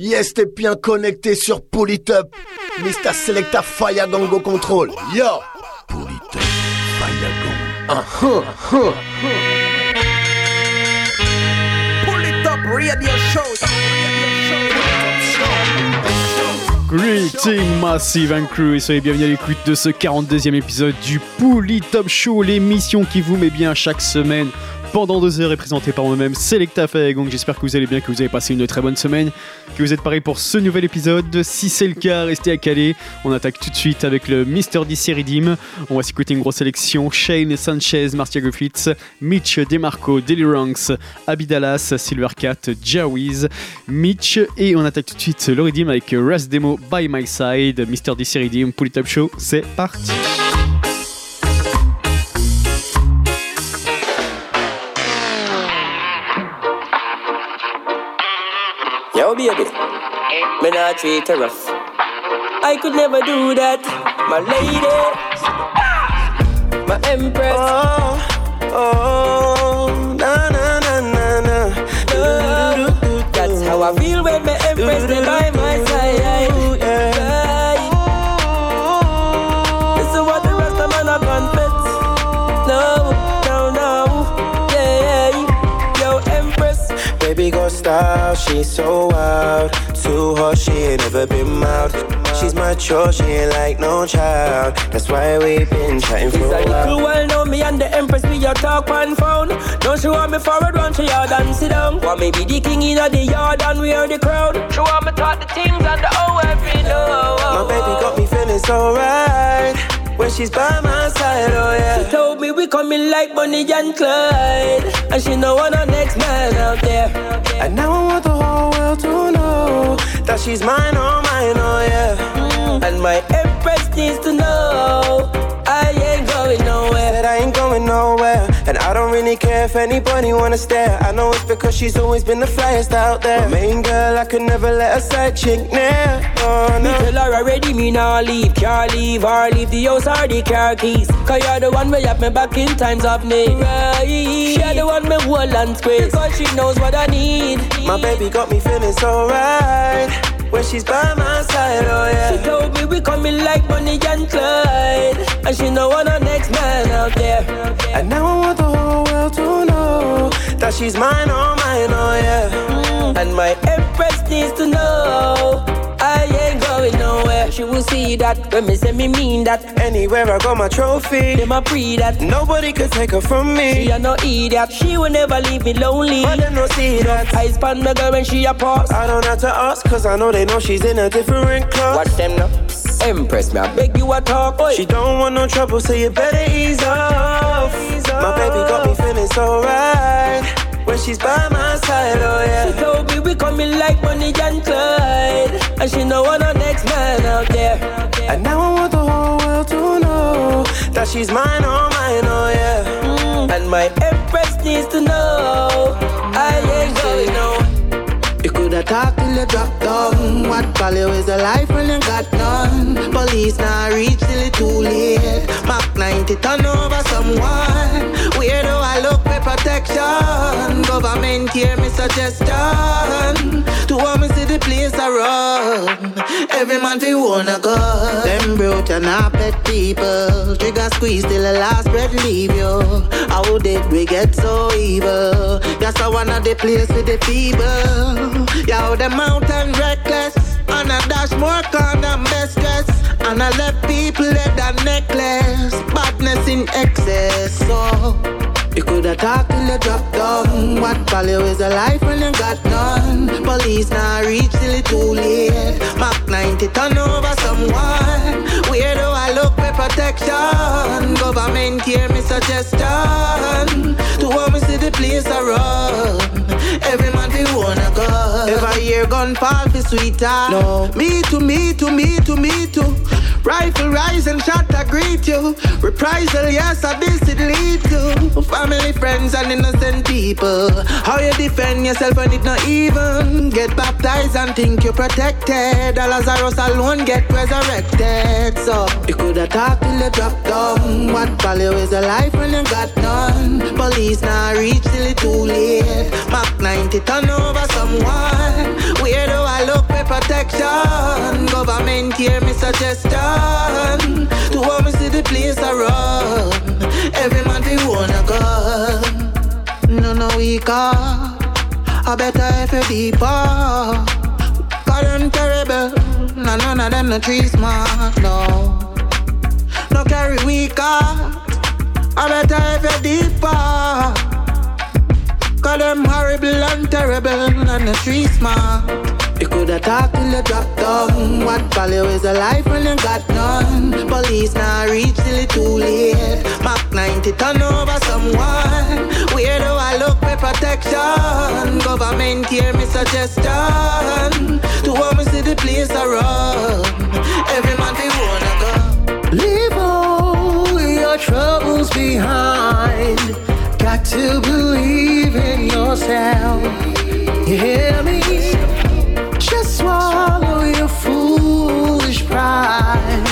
Yes, t'es bien connecté sur Polytop. Mr. Selecta Fire Gango Control. Yo! Polytop Fire Gang. Uh huh, huh. Polytop Radio Show. Greeting Massive and Crew et soyez bienvenus à l'écoute de ce 42e épisode du Pouli Top Show, l'émission qui vous met bien chaque semaine pendant deux heures est présenté par moi-même Selecta Donc J'espère que vous allez bien, que vous avez passé une très bonne semaine, que vous êtes parés pour ce nouvel épisode. Si c'est le cas, restez à Calais. On attaque tout de suite avec le Mr. DC Redeem. On va s'écouter une grosse sélection Shane Sanchez, Marcia Griffiths, Mitch DeMarco, Deliranks, Abidalas, Silvercat, Jawiz, Mitch. Et on attaque tout de suite le Redeem avec Ras Demo by My Side, Mr. DC Redeem, Pouli Top Show. C'est parti! Baby, me not treat her rough. I could never do that, my lady, my empress. Oh, oh, na na na na na. That's how I feel when Style, she's so wild. Too her, she ain't never been mild. She's mature, she ain't like no child. That's why we been chatting for a while. while now, me and the empress, we a talk one phone. Don't she want me forward, run to yard and sit down. Want me be the king in the yard and we are the crowd. She want me talk the things and the oh every know. My baby got me feeling so right. When she's by my side, oh yeah. She told me we coming like Bonnie and Clyde. And she know what the next man out there. And now I want the whole world to know that she's mine, oh mine, oh yeah. Mm. And my empress needs to know I ain't going nowhere. That I ain't going nowhere. And I don't really care if anybody wanna stare. I know it's because she's always been the flyest out there. My main girl, I could never let a side chick near. Oh, Me tell her already, me nah leave. Can't leave or leave the house or the car keys. Cause you're the one where have me back in times of need. Right. The one me hold and squeeze. Cause she knows what I need. My baby got me feeling so right. When she's by my side, oh yeah. She told me we coming like Bonnie and Clyde. And she know what the next man out there. And now I want to know that she's mine, oh mine, oh yeah. Mm. And my empress needs to know I ain't going nowhere. She will see that when me say me mean that. Anywhere I got my trophy, Them a pre that. nobody could take her from me. She a no idiot. She will never leave me lonely. But them no see that. I span my girl when she a pause. I don't have to ask, cause I know they know she's in a different class. Watch them now. Empress, me I beg you a talk. Oi. She don't want no trouble, so you better ease off. My baby got me feeling so right. When she's by my side, oh yeah. She told me we coming like money and Clyde. And she know what the next man out there. And now I want the whole world to know that she's mine, oh mine, oh yeah. Mm. And my empress needs to know I ain't. You coulda talked till you drop down. What value is a life when you got none? Police now reach till it too late. Mach 90 turn over someone. Where do I look for protection? Government hear me suggestion. To want me see the place I run. Every man fi wanna gun. Them broke and not pet people. Trigger squeeze till the last breath leave you. How did we get so evil? Yes, I one of the place with the people. Yo, the mountain reckless. And I dash more condom best dress. And I left people head and necklace. Badness in excess. So you coulda talked till you drop down. What value is a life when you got none? Police now reach till it too late. Mach 90 turn over someone. Where do I look for protection? Government hear me suggestion. To want me see the place I run. Every man fi own a gun. Every hear gun fall fi sweeter. No. Me too, me too, me too, me too. Rifle rise and shot I greet you. Reprisal, yes, I this it lead to. Family, friends, and innocent people. How you defend yourself when it not even get baptized and think you're protected. Lazarus alone get resurrected. So you coulda talked till you drop down. What value is a life when you got none? Police now reach till it too late. Mach 90 turn over someone. Where do I look? For protection. Government here, me suggestion. To want me see the place I run. Every man we wanna go. No, no, we car. I better if you deeper. God, them terrible. No, none of them no trees smart, no. No carry weak heart. I better if you deeper. Cause them horrible and terrible and the street smart. You coulda talked till you drop down. What value is a life when you got none? Police now reach till it too late. Mach 90 turn over someone. Where do I look for protection? Government here, me suggestion. To want me see the place I run. Every man be wanna go. Leave all your troubles behind. Got to believe in yourself. You hear me? Just swallow your foolish pride.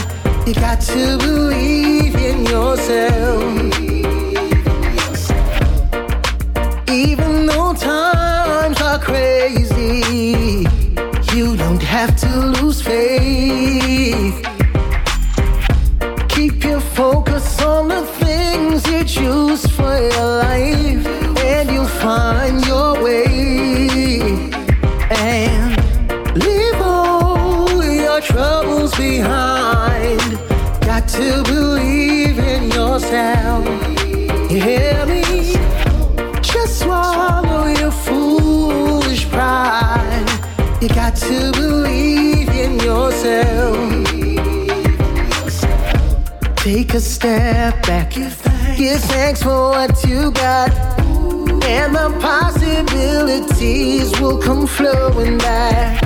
You got to believe in yourself. Even though times are crazy, you don't have to lose faith. Keep your focus on the things you choose for your life, You hear me? Just swallow your foolish pride. You got to believe in yourself. Take a step back. Give thanks for what you got. And the possibilities will come flowing back.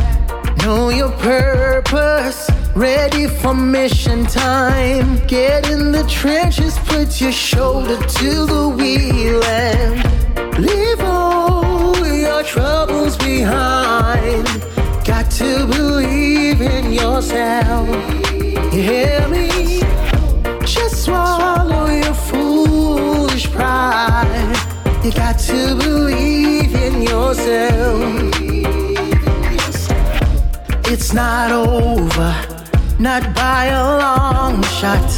Know your purpose. Ready for mission time. Get in the trenches, put your shoulder to the wheel and leave all your troubles behind. Got to believe in yourself. You hear me? Just swallow your foolish pride. You got to believe in yourself. It's not over, not by a long shot.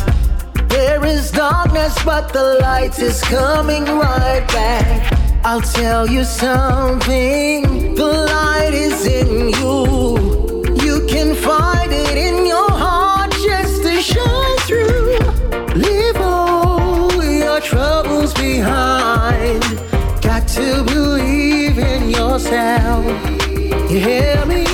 There is darkness, but the light is coming right back. I'll tell you something, the light is in you. You can find it in your heart just to shine through. Leave all your troubles behind. Got to believe in yourself. You hear me?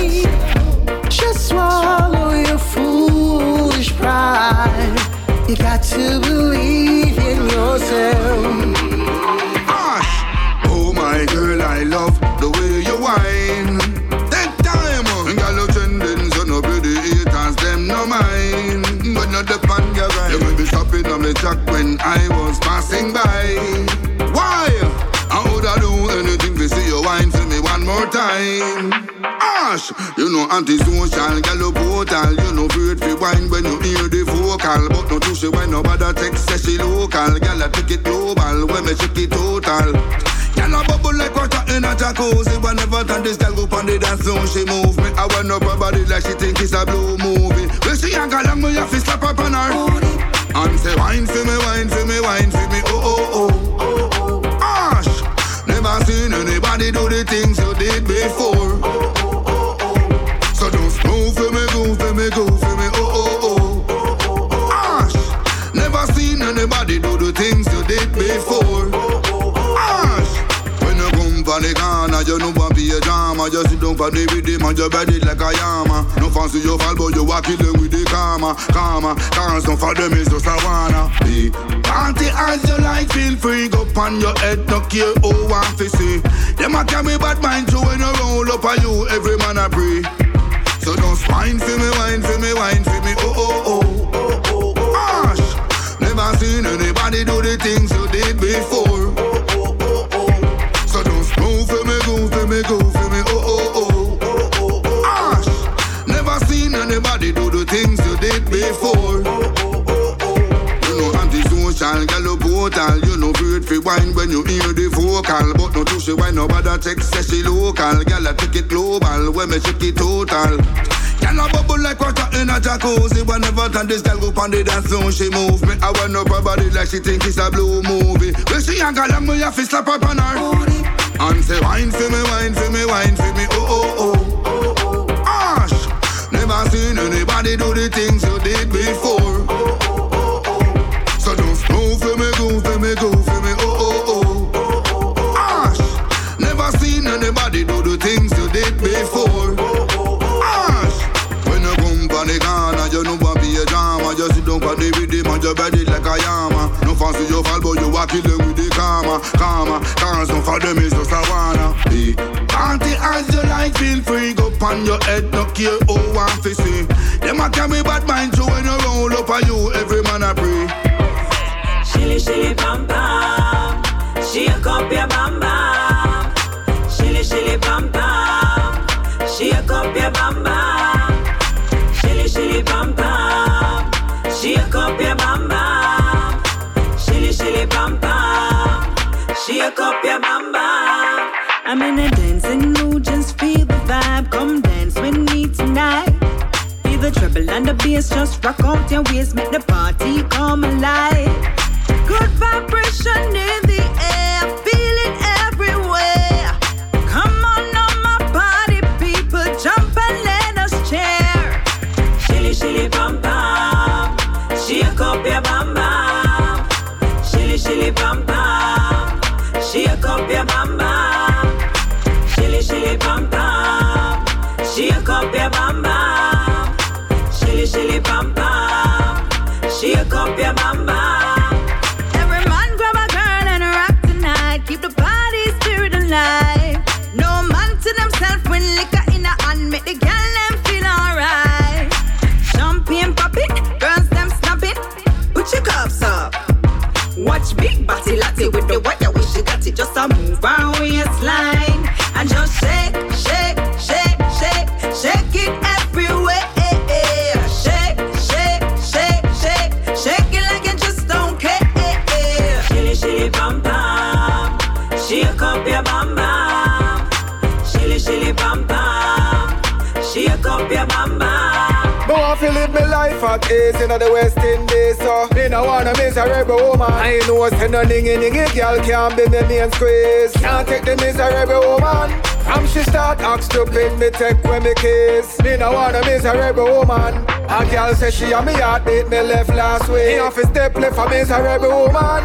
You got to believe in yourself. Oh my girl, I love the way you whine. Take time, girl, trending, so no pretty haters, them no mind. But not the pan, girl, right? You may be stopping on me track when I was passing by. Why? I would I do anything to see you whine for me one more time. Ash, you know antisocial, you brutal. You know afraid fi whine when you hear the vocal, but no she when nobody text say she local. Girl, I take it global when me check it total. Girl a bubble like water in a jacuzzi. Whenever time this girl go on the dance floor. She move me, I wind up her body like she think it's a blue movie. When she a go along me, have to slap up on her. And say wine for me, wine for me, wine for me, oh oh oh. Never seen anybody do the things you did before drama. You sit for the rhythm and you ready like a yama. No fancy you fall, but you walk it them with the karma, karma. Cause some for them is just a wanna be. Party as you like, feel free. Go on your head, no care who want to see. Them a carry bad mind too when you roll up on you. Every man a pray. So don't whine for me, whine for me, whine for me. Oh oh oh oh oh oh. Ash, never seen anybody do the things you did before. Seen do the things you did before. You know antisocial, girl brutal. You know afraid fi wine when you hear the vocal, but no too she wine nobody text say she local. Girl I take it global when me check it total. Girl a bubble like water in a jacuzzi. Whenever time this girl go on the dance floor, she move me. I wind up her body like she think it's a blue movie. When she a girl, have to slap up on her. And say wine for me, wine for me, wine for me. Oh oh oh oh oh. Never seen anybody do the things you did before. Oh oh oh oh. So just move for me, go for me, go for me. Oh oh oh. Ash, never seen anybody do the things you did before. Ash, when you come from the corner, you know what be a drama. You sit down for the rhythm and you ready like a yama. No fancy you fall, but you a kill them with the karma, karma. No for them is just a wanna as you like, feel free. Go on your head, no care who want to see. Them a carry bad mind, so when you roll up on you, every man a pray. Shilly shilly bam bam, shake up your bam bam. Shilly shilly bam bam, shake up your bam bam. Shilly shilly bam bam, shake up your bam bam. Shilly shilly bam bam, shake up your bam bam. I'm in a dancing Come dance with me tonight. Feel the treble and the bass, just rock out your waist, make the party come alive. Good vibration in at ease in the West Indies, so me no wanna miss a rebel woman. I know say no ningy ningy girl can't be me main squeeze. Can't take the miserable woman. From she start act stupid, me take when me kiss. Me no wanna miss a rebel woman. A girl say she a me heartbeat, me left last week. Me off a step left for miserable woman.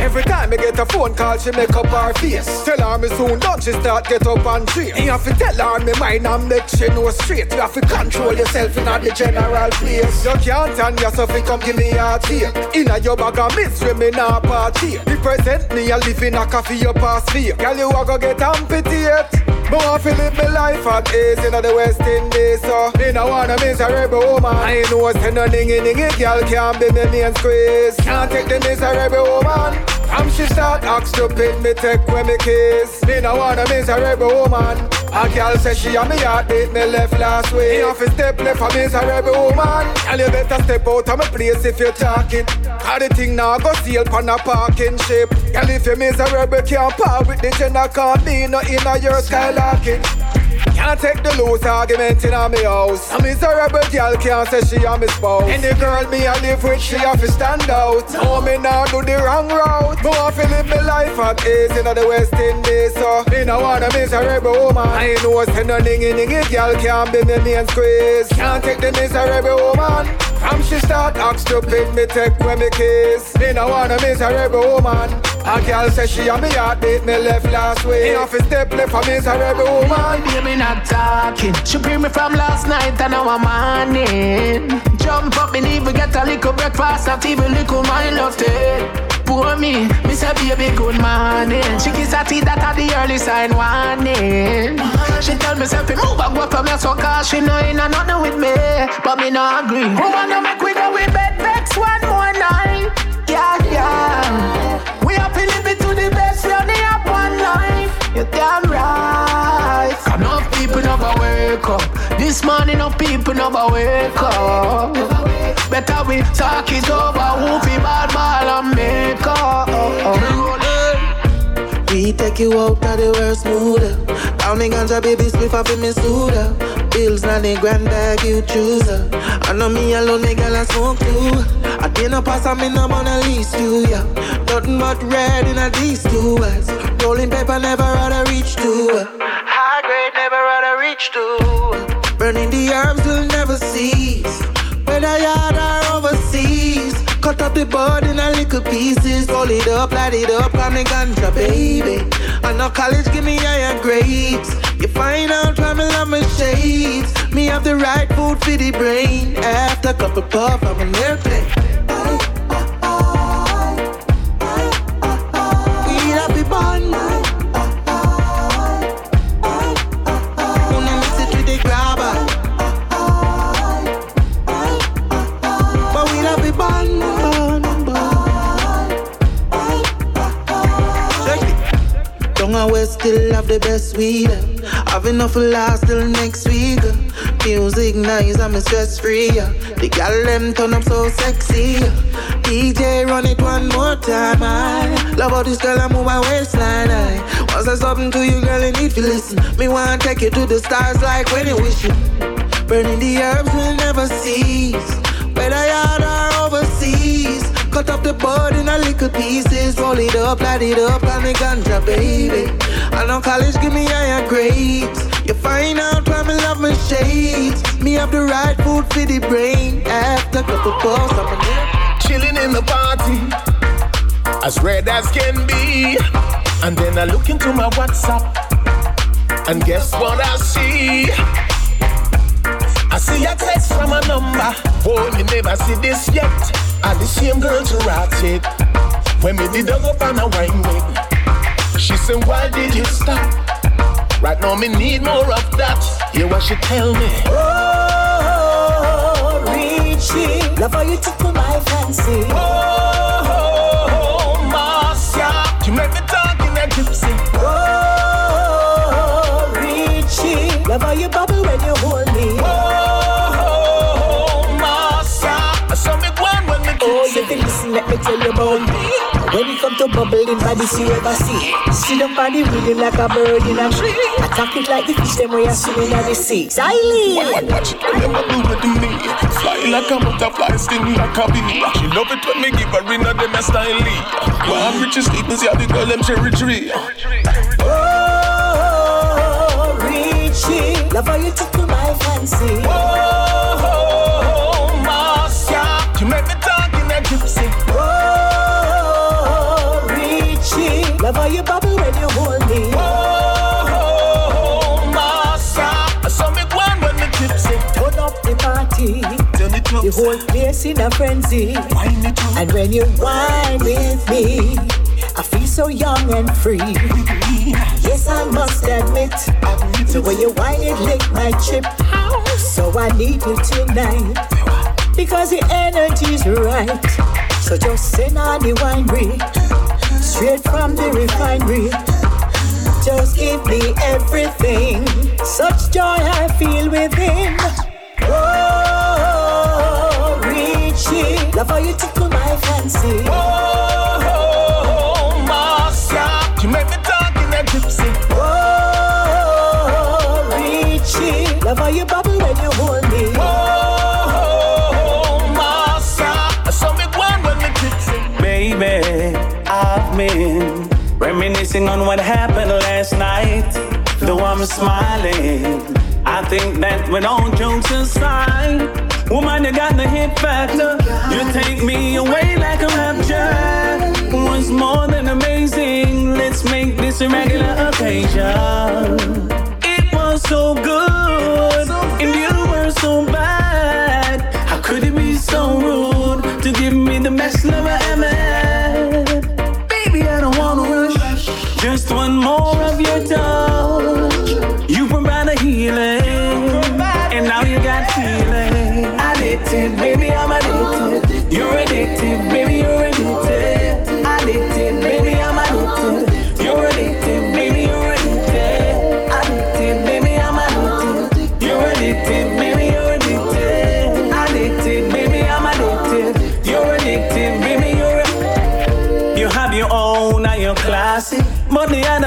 Every time me get a phone call, she make up her face. Tell her me soon done, she start get up and train. You have to tell her me mind and make she know straight. You have to control yourself in the general place. You can't turn yourself and come give me a tea. Inna your bag of mystery, me nah party. Represent me, I live in a coffee, you pass fear. Girl, you a go get amputated. Me want to live my life at ease in the West Indies, so me no wanna rebel woman. I ain't know say no ningy ningy girl can't be me main squeeze. Can't take the miserable woman. From she start act stupid, me take when me kiss. Me no wanna miss a rebel woman. A girl say she a me heartbeat, me left last week. Me to step left for miserable woman. Girl, you better step out of my place if you're talking. Cause the thing now go steal pan a parking ship. Girl, if you miserable, can't part with the gender, can't be no inner your skylarking. Can't take the loose argument in a me house. A miserable girl can't say she a me spouse. Any girl me a live with, she have to stand out. No, me nah do the wrong route. Me want to live my life at ease in the West Indies, so me no wanna miserable woman. I know say no ningy ningy girl can't be me main squeeze. Can't take the miserable woman. From she start act stupid, me take when me kiss. Me no wanna miserable woman. A girl say she a me heartbeat, me left last week. Me have to step left for miserable woman. Baby not talking. She bring me from last night and now I'm morning. Jump up, me need to get a little breakfast, not even a little my love tea. Pour me, me say baby good morning. She kiss her teeth, that are the early sign warning. She tell me say fi move and go from here so cause she know ain't nothing with me, but me not agree. Who wanna make we go with bed vex one more night? Yeah, yeah. We have to live it to the best, we only have one life. You damn right. Enough people never wake up. This morning, enough people never wake up. Better we talk it over. Who fi bad ball and make up. We take you out of the worst mood. Pounding ganja baby, spliff off in me soda. Bills now the grand bag you choose. I know me alone, the girl I smoke too. I didn't pass, I'm in the at least you, yeah. Nothing but red in a these two eyes. Rolling paper never rather reach to. High grade never rather reach to. Burning the herbs will never cease. Whether yard or overseas. Cut up the bud in a little pieces. Roll it up, light it up, on the ganja, baby. I know college give me higher grades. You find out why me love my shades. Me have the right food for the brain. After a couple puff, I'm an airplane. We we. Down and west still have the best weed. Have enough last till next week. Music nice, I'm stress free. The gal them turn up so sexy. DJ run it one more time. I love how this girl I move my waistline. I once I something to you, girl, you need to listen. Me wanna take you to the stars like when you wish it. Burning the herbs will never cease. Whether yard or overseas. Cut up the bud in a little pieces. Roll it up, light it up, and the ganja, baby. I know college give me higher grades. You find out why me love my shades. Me have the right food for the brain. After couple puffs, I'm a Chilling in the party, as red as can be. And then I look into my WhatsApp, and guess what I see? I see a text from a number. Boy, me never see this yet. And the same girl to rat it. When me did up on a wine with. She said, Why did you stop? Right now, me need more of that. Hear what she tell me. Oh, Richie, love how you tickle my fancy. Oh, Marcia, you make me talk in a gypsy. Oh, Richie, love how you bubble when you Oh, kiss listen, let me tell you about me. When it come to bubbling body, see you ever see. Sit up on the rhythm like a bird in a tree. Attack it like the fish them where you swimming in the sea. Silent. Watch it, when you do it to me. Fly like a butterfly, sting like a bee. She love it when me give her in a them a style. One richest sweetness, yeah, the girl them cherry tree. Oh, Richie, love how you tickle my fancy. Oh, oh The whole place in a frenzy. And when you whine with me, I feel so young and free. Yes, I must admit, the way you whine it lick my chip. So I need you tonight because the energy's right. So just send on the winery, straight from the refinery. Just give me everything. Such joy I feel within. Richie, love how you tickle my fancy. Oh, oh, oh Marcia, you make me talk in a gypsy. Oh, Richie, love how you bubble when you hold me. Oh, oh Marcia, I saw me go on when me gypsy. Baby, I've been reminiscing on what happened last night. Though I'm smiling, I think that when all jokes aside, woman, you got the hit factor. You take me away like a rapture. Was more than amazing. Let's make this a regular occasion. It was so good, and you were so bad. How could it be so rude to give me the best love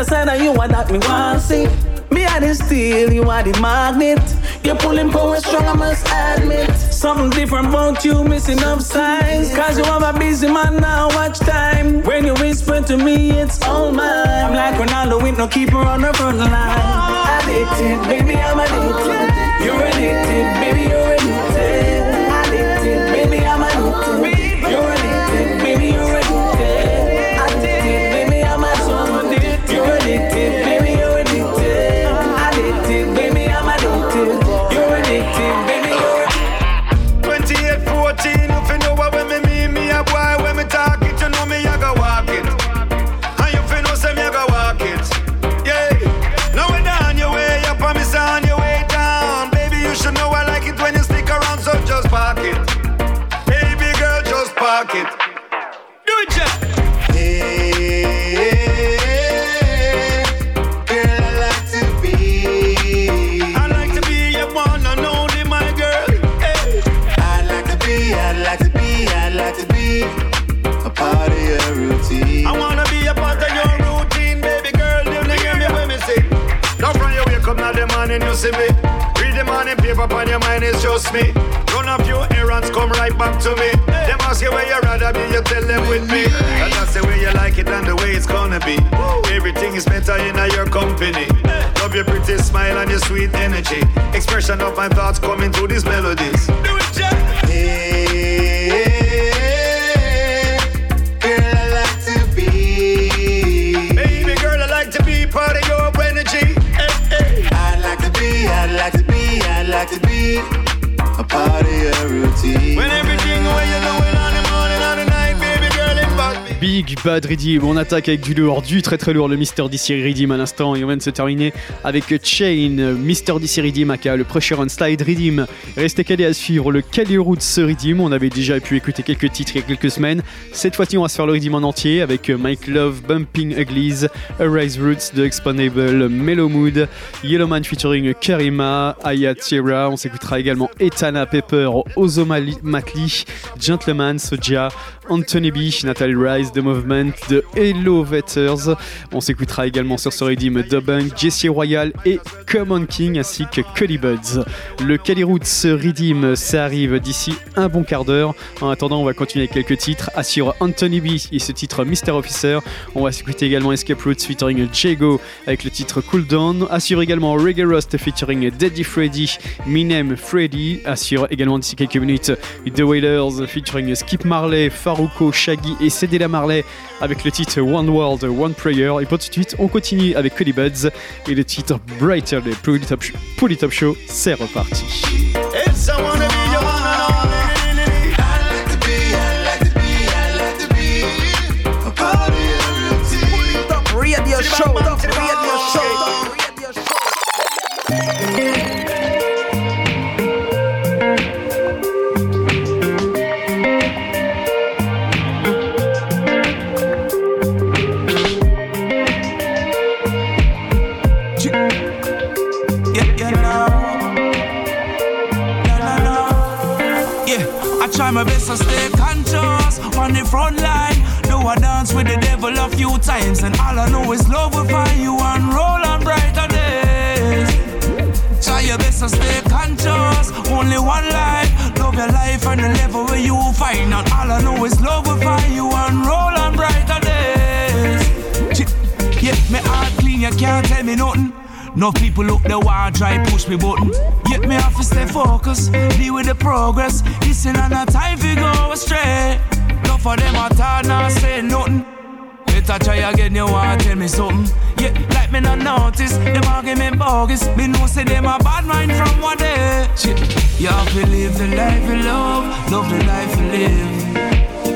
Side of you are that me want see. Me are the steel, you are the magnet. You're pulling power strong, I must admit. Something different about you, missing up signs. Cause you have a busy man now, watch time. When you whisper to me, it's all mine. I'm like Ronaldo with no keeper on the front line. Addicted, baby, I'm addicted. You're addicted, baby, you're your mind, it's just me. Run a few errands, come right back to me. Them ask you where you rather be, you tell them with me. And that's the way you like it and the way it's gonna be. Everything is better in your company. Love your pretty smile and your sweet energy. Expression of my thoughts coming through these melodies. Do it, Jack. Girl, Big Bad Redeem, on attaque avec du lourd, du très très lourd, le Mister DC Redeem à l'instant, et on vient de se terminer avec Chain, Mister DC Redeem, aka le Pressure on Slide Redeem. Restez calés à suivre le Cali Roots Redeem, on avait déjà pu écouter quelques titres il y a quelques semaines. Cette fois-ci, on va se faire le Redeem en entier avec Mike Love, Bumping Uglies, Arise Roots de Expandable, Mellow Mood, Yellowman featuring Karima, Aya Tierra, on s'écoutera également Etana Pepper, Ozoma Matli, Gentleman, Soja, Anthony B, Natalie Rise, The Movement, de Hello Vetters. On s'écoutera également sur ce redeem Dubunk, Jesse Royal et Common King ainsi que Cully Buds. Le Cali Roots Redeem, ça arrive d'ici un bon quart d'heure. En attendant, on va continuer avec quelques titres. Assure Anthony B et ce titre Mr. Officer. On va s'écouter également Escape Roots featuring Jago avec le titre Cool Down. Assure également Reggae featuring Daddy Freddy, Minem Freddy. Assure également d'ici quelques minutes The Wailers featuring Skip Marley, Faruko, Shaggy et Cedella Marley avec le titre One World, One Prayer. Et pour tout de suite, on continue avec Cully Buds et le titre Brighter Day. Polytop, Show, c'est reparti. Front line. Do I dance with the devil a few times, and all I know is love will find you and roll on brighter days. Try your best to stay conscious. Only one life. Love your life and the level where you find. And all I know is love will find you and roll on brighter days. Yeah, me heart clean, you can't tell me nothing. No people look the want try push me button. Yet me have to stay focused, deal with the progress. Listen and a time we go astray. No for them at all, not say nothing. Better try again, you want tell me something. Yeah, like me not notice, them argument bogus. Me know say them a bad mind from one day. Shit. You have to live the life you love, love the life you live.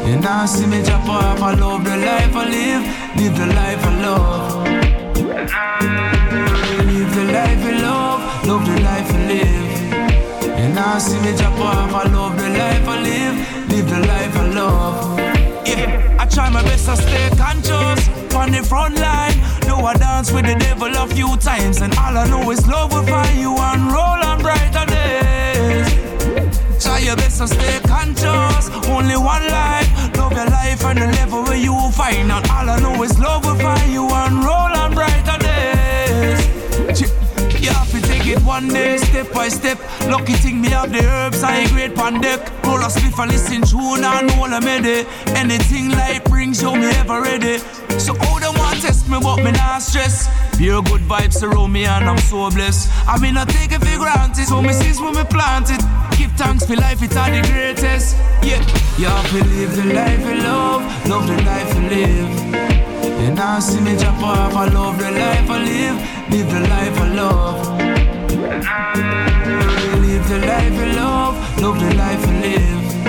And now see me drop off, I love the life I live, live the life I love. Live the life you love, love the life you live. And now see me drop off, I love the life I live, live the life I love. Yeah, I try my best to stay conscious on the front line. Do I dance with the devil a few times, and all I know is love will find you and roll on brighter days. Try your best to stay conscious. Only one life. Love your life and the level where you will find. And all I know is love will find you and roll on brighter days. It one day, step by step. Lucky thing me have the herbs, I ain't great pan deck. Roll a spliff and listen tune and all a mede. Anything life brings, you me ever ready. So all them want test me, but me not stress. Pure good vibes around me and I'm so blessed. I mean, I take it for granted, so me sees when me plant it. Give thanks for life, it's all the greatest. Yeah, to live the life you love, love the life you live. You now see me jump off, I love the life I live, live the life I love. Live the life I love, love the life I live.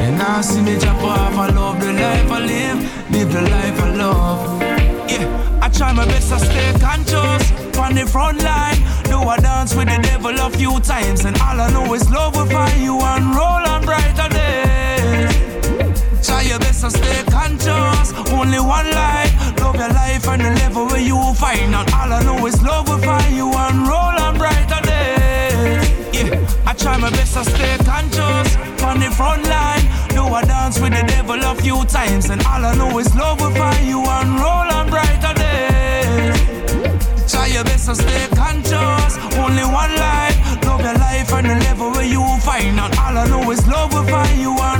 And now see me jump off, I love the life I live, live the life I love. Yeah, I try my best to stay conscious on the front line. Do I dance with the devil a few times, and all I know is love will find you and roll on brighter days. Try your best to stay conscious. Only one life. Love your life and the level where you find out. All I know is love will find you and roll on brighter days. Yeah, I try my best to stay conscious. On the front line. Do I dance with the devil a few times. And all I know is love will find you and roll on brighter days. Try your best to stay conscious. Only one life. Love your life and the level where you will find out. All I know is love will find you and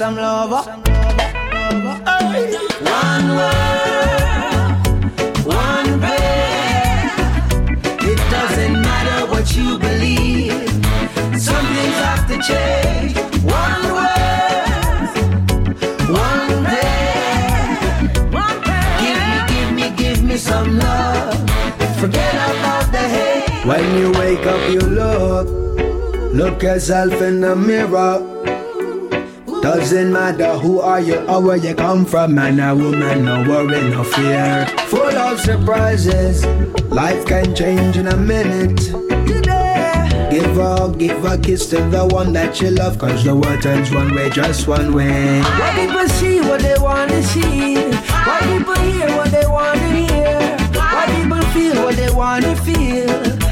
me give me some love. One world, one prayer. It doesn't matter what you believe. Some things have to change. One world, one prayer. Give me, give me, give me some love. Forget about the hate. When you wake up, you look. Look yourself in the mirror. Doesn't matter who are you or where you come from, man or woman, no worry, no fear. Full of surprises, life can change in a minute. Give hug, give a kiss to the one that you love, cause the world turns one way, just one way. Why people see what they wanna see? Why people hear what they wanna hear? Why people feel what they wanna feel?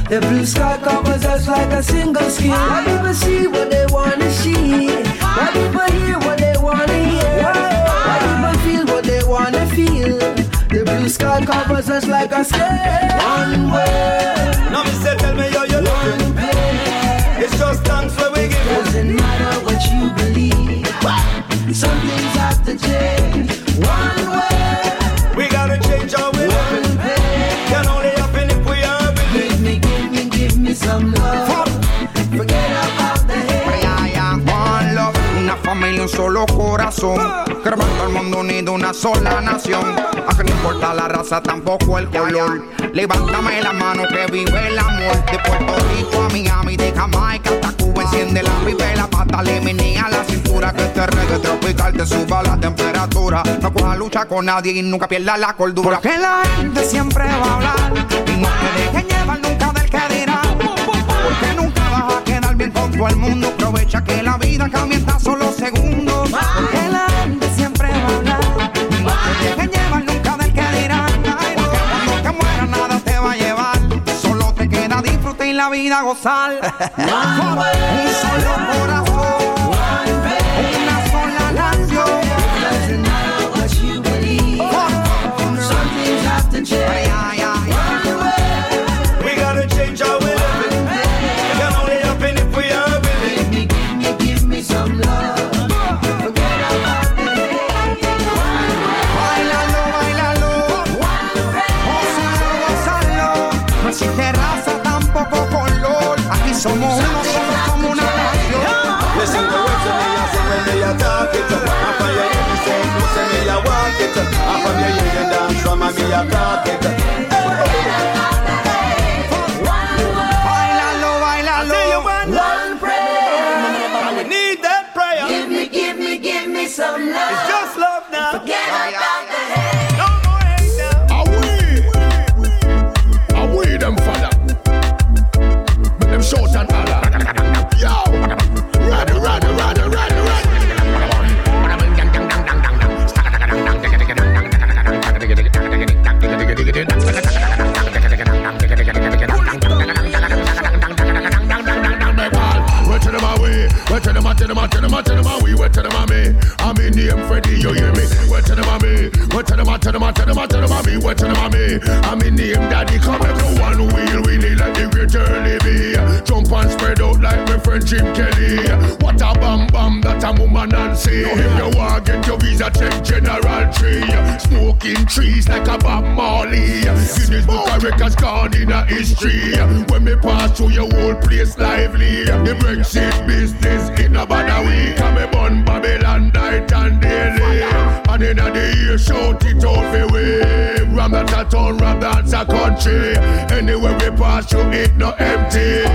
The blue sky covers us like a single skin. Why people see what they wanna see? Why people hear what they wanna hear? Why people feel what they wanna feel? The blue sky covers us like a. One. Now me say, tell me how you looking. It's just thanks where we give. Doesn't matter what you believe. Some things have to change. One word. We gotta change how we living. Can only happen if we are Give me, give me, give me some love. Familia, un solo corazón. Todo el mundo unido, una sola nación. Aunque no importa la raza, tampoco el color. Levántame la mano que vive el amor. De Puerto Rico a Miami, de Jamaica hasta Cuba. Enciende la pátale mi a la cintura. Que este reggae tropical te suba la temperatura. No coja lucha con nadie y nunca pierda la cordura. Porque la gente siempre va a hablar. Y no te dejen llevar nunca del que dirá. Porque nunca vas a quedar bien con todo el mundo. Aprovecha que la vida cambia en tan solo segundos. Porque la gente siempre va a hablar. No te dejen llevar nunca del que dirán. Ay, porque cuando te mueras nada te va a llevar. Solo te queda disfrutar y la vida gozar. Un solo corazón. From a Bob Marley. Guinness Book of Records gone in a history. When me pass through your whole place lively. The Brexit business in a bad week. I'm a bun Babylon night and daily. And in the year shout it out for we. Ram that a town, ram that's a country. Anywhere we pass through it no empty.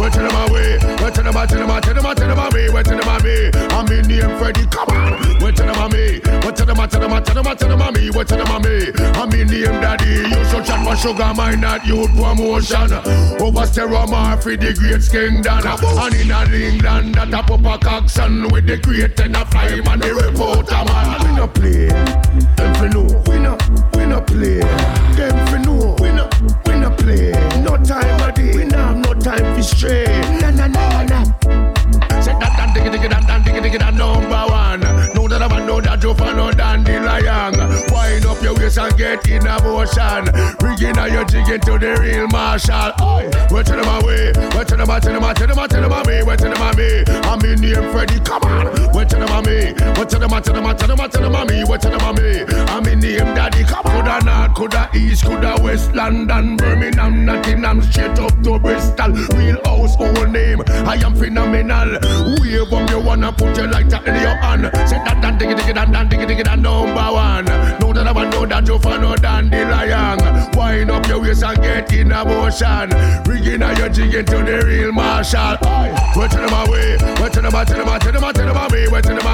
Where to them away? Where to them? To them? To them? To them? Where to them? I'm in name Freddy. Come on. Where to them? Me. Where to them? To them? To them? To them? Me. Where to them? Me. I'm in name Daddy. You should chat my sugar, mine not youth promotion. Over Steromar for the great Skingdon. And in England, that a pop a action with the great and a fly man, the reporter man. We no play. Them fi know. We no. No play. Them fi know. We no. We no play. No time a day. We no have no time for stray. Na na na na. Say that that diggy diggy that that diggy diggy that number one. Know that I know that you follow dandelion. Wind up your waist and get in a motion. Bringing out your jig into the real marshal. Where to them away? Where to them? Where to them? Where to them? Where to them? Where to them? I'm in name Freddy. Come on. Where to them? Where to them? Where to them? Where to them? Where to them? Where to them? I'm in name Daddy. Come on. Coulda north, coulda east, coulda west, London, Birmingham, Nottingham, straight up to Bristol. Real household name. I am phenomenal. Wave up you wanna put your lighter in your hand. Say that that diggy diggy that that diggy diggy that number one. Know that I want know that Jofano Dandelion. Wind up your waist and get in a motion. Rigging out your jig into the real marshal. Wait till them away, wait till them, wait till them, wait till them, them away, wait till them.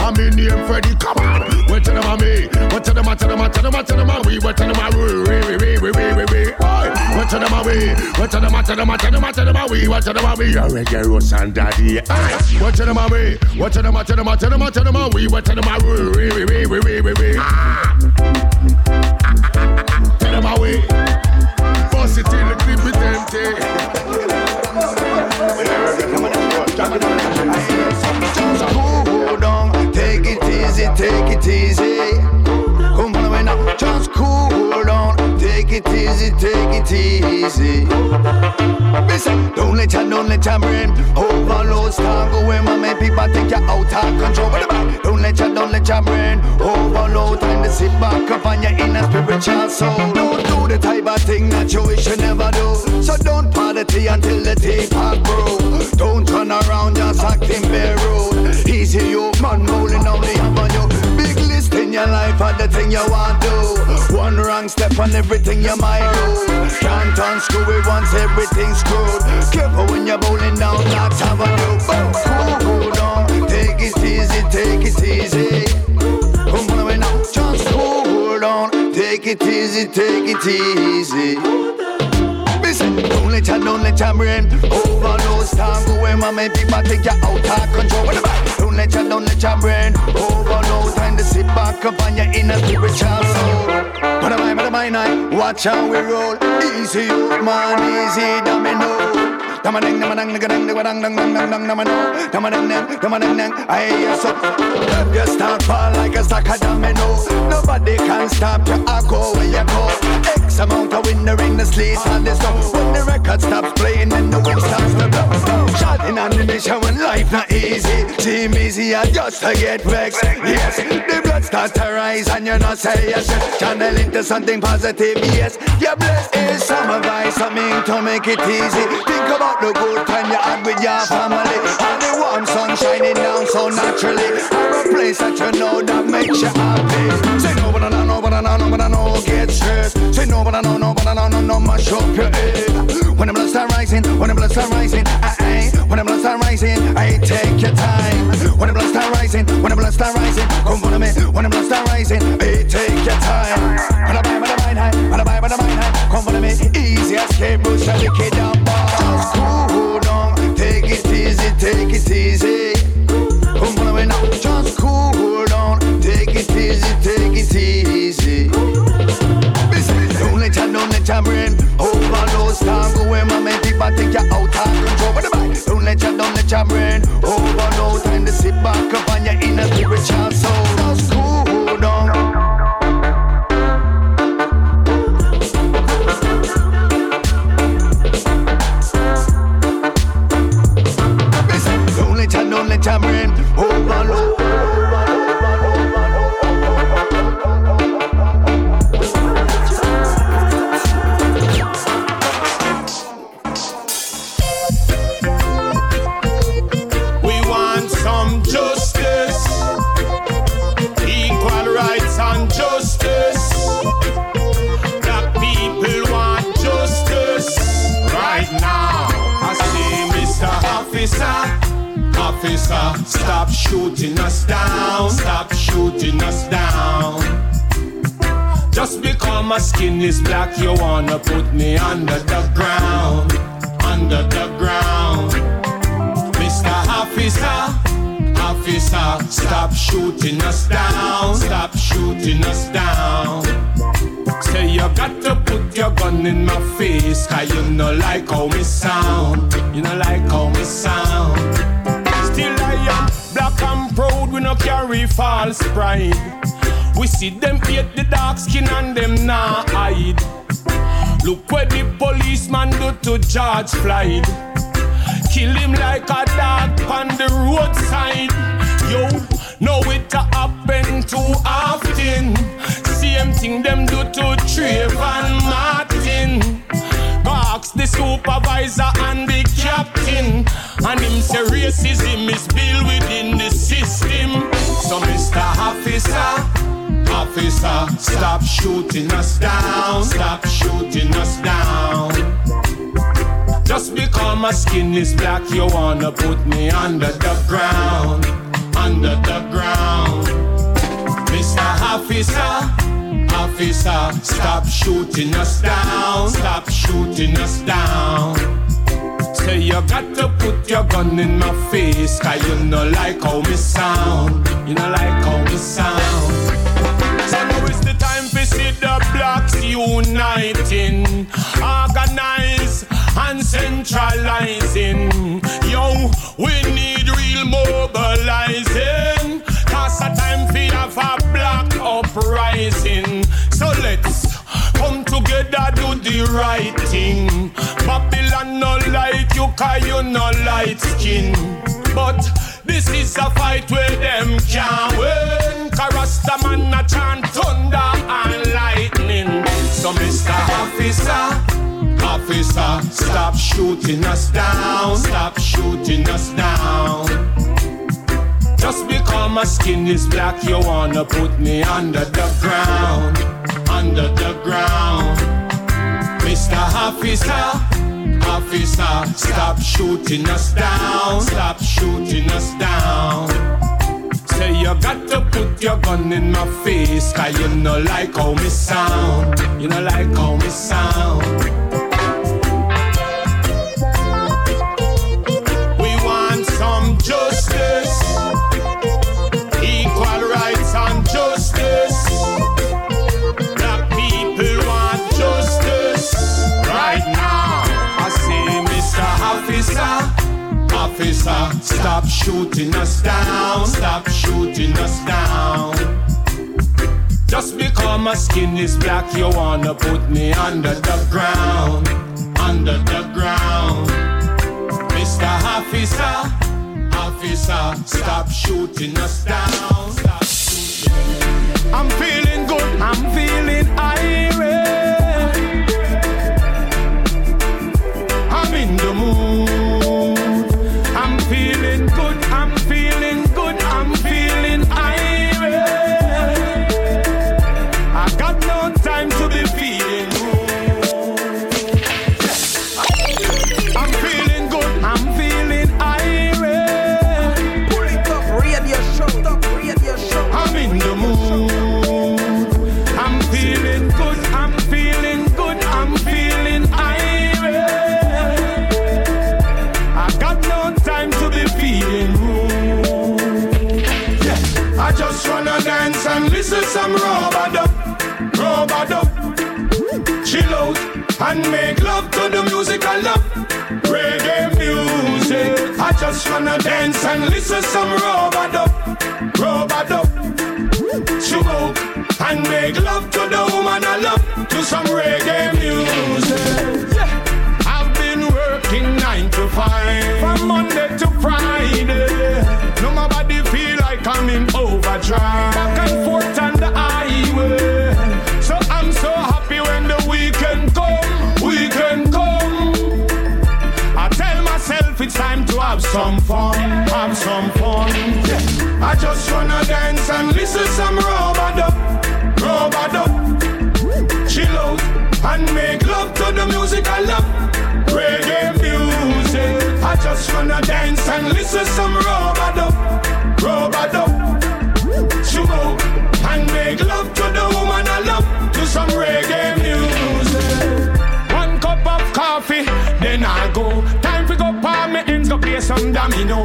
I'm in name Freddy, come on. Wait till them away, wait till them, wait till them, wait till them, wait till them away, wait till them away, wait, wait, wait, wait, wait, wait. Wait till them away, wait till them, wait till them, wait till them, wait till them away, them away. You're reggae roots daddy. Wait till them away, wait till them, wait till them, wait till them, wait till them away, them away, wait, wait, wait, wait, wait, wait. Them away. Bust it in the clip with empty. Just cool down, take it easy, take it easy. Come on, man, now. Just cool take it easy, take it easy. Listen, don't let your, don't let your brain overload. Start going, man, people think you're out of control. Don't let your, don't let your brain overload. Time to sit back up on your inner spiritual soul. Don't do the type of thing that you wish you never do. So don't party until the teapot brew. Don't turn around just acting bare rude. Easy you, man, rolling on the your life of the thing you want to. One wrong step on everything you might do. Can't unscrew it once everything's screwed. Careful when you're bowling down that avenue. Cool, cool down, take it easy, take it easy. Come on away now, just cool down, take it easy, take it easy. Don't let your, don't let your brain overload. Start going, man, make people think you're out of control. What about? Don't let your, don't let your brain overload. Time to sit back up on your inner spiritual soul. But am I, but am I? Watch how we roll. Easy, man, easy, domino. Damanang, damanang, naganang, naganang, nang, nang, nang, nang, namano. Damanang, nang, damanang, nang, I yes up. You start fall like a sack of domino. Nobody can stop you. I go where you go. X amount of winner in the sleep on the song. When the record stops playing and the wind starts to blow. Shouting on the when life not easy. Seem easier just to get vexed. Yes, the blood starts to rise and you not say yes. Channel into something positive. Yes, you're blessed. It's some advice coming to make it easy. Think about the good time you had with your family. And the warm sun shining down so naturally. Have a place that you know that makes you happy. Say no, but I know, no, but I know, no, but I know, get stressed. Say no, but I know, no, but I know, no, no, mash up your head. When the blood start rising, when the blood start rising, I ain't. When the blood start rising, I take your time. When the blood start rising, when the blood start rising, come follow me. When the blood start rising, I take your time. When I buy, when I buy high, when I buy, when I buy high, come follow me. Easy escape, push a lick it down, bar. Just cool down, take it easy, take it easy. Come follow me now, just cool down, take it easy, take it easy. Don't let your, don't let your brain overload. Start going, man, make people think you're out of control. What about? Don't let your, don't let your brain overload. Time to sit back up on your inner spiritual soul. A brain Officer, stop shooting us down, stop shooting us down. Just because my skin is black, you wanna put me under the ground, under the ground. Mr. Officer, officer, stop shooting us down, stop shooting us down. Say you got to put your gun in my face, cause you know like how me sound, you know like how me sound. Still I am black and proud, we no carry false pride. We see them hate the dark skin and them nah hide. Look what the policeman do to George Floyd. Kill him like a dog on the roadside. Yo, know it happen too often. Same thing them do to Trayvon Martin. The supervisor and the captain. And him say racism is built within the system. So Mr. Officer, officer, stop shooting us down. Stop shooting us down. Just because my skin is black, you wanna put me under the ground, under the ground. Mr. Officer, officer, stop shooting us down, stop shooting us down. Say you got to put your gun in my face, cause you know like how me sound, you know like how me sound. So now is the time to see the blacks uniting, organize and centralizing. Yo, we need real mobilizing. Cause a time for have a black uprising. The right thing. Babylon no like you, cause you no light skin. But this is a fight where them can't win. Karasta man a chant thunder and lightning. So Mr. Officer, officer, stop shooting us down, stop shooting us down. Just because my skin is black, you wanna put me under the ground, under the ground. Mr. Officer, officer, stop shooting us down, stop shooting us down. Say you got to put your gun in my face, cause you know like how me sound, you know like how me sound. Stop shooting us down, stop shooting us down. Just because my skin is black, you wanna put me under the ground, under the ground. Mr. Officer, officer, stop shooting us down. Shooting. I'm feeling good, I'm feeling irate. and make love to the music I love. Reggae music. I just wanna dance and listen some robot up, robot. Smoke and make love to the woman I love to some reggae music. Yeah. I've been working nine to five from Monday to Friday. No my body feel like I'm in overdrive. Some fun, have some fun. Yeah. I just wanna dance and listen some robado, robado. Chill out and make love to the music I love. Reggae music. I just wanna dance and listen some robado, some domino.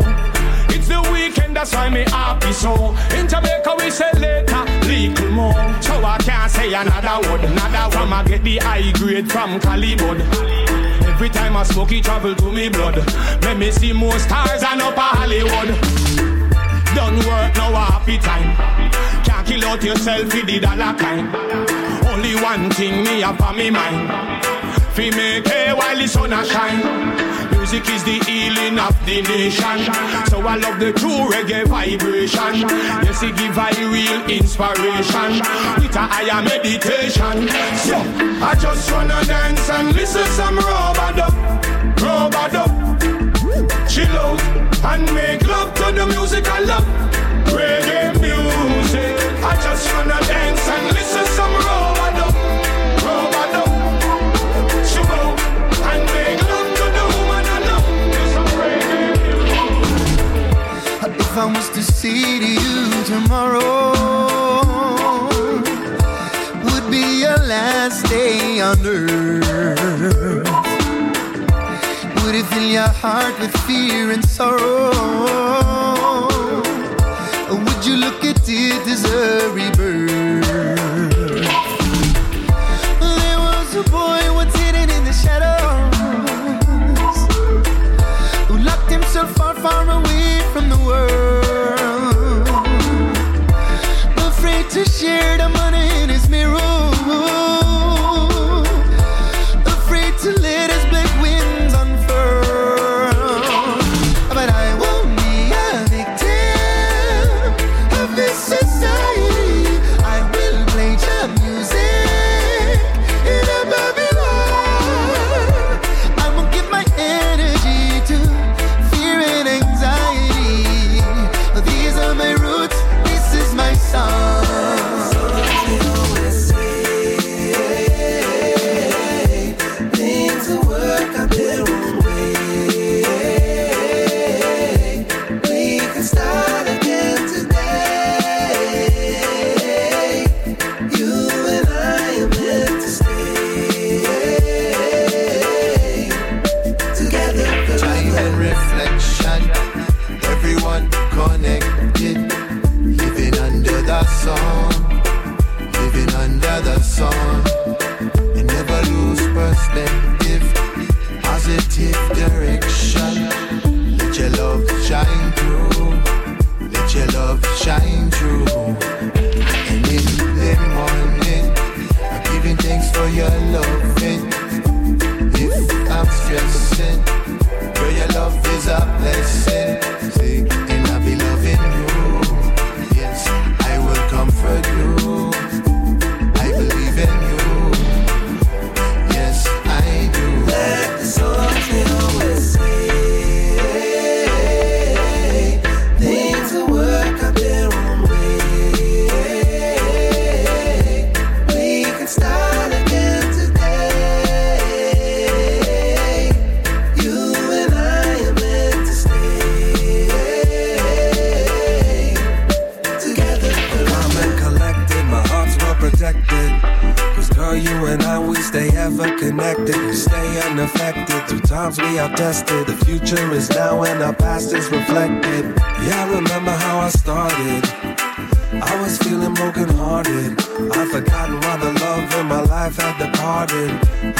It's the weekend, that's why me happy so. In Jamaica we say later, little more. So I can't say another word, another one. I get the high grade from Calibod. Every time I smoke it travel to me blood. Let me see more stars and up a Hollywood. Don't work no happy time. Can't kill out yourself with the dollar kind. Only one thing me up on me mind. Fi make hay while the sun a shine. Music is the healing of the nation. So I love the true reggae vibration. Yes, it give I real inspiration. With a higher meditation. So I just wanna dance and listen some robado, robado. Chill out and make love to the music I love. Reggae music. I just wanna dance and listen some. Was to see to you tomorrow would be your last day on earth, would it fill your heart with fear and sorrow? Or would you look at it as a rebirth? There was a boy once hidden in the shadows who locked himself far, far away from the world.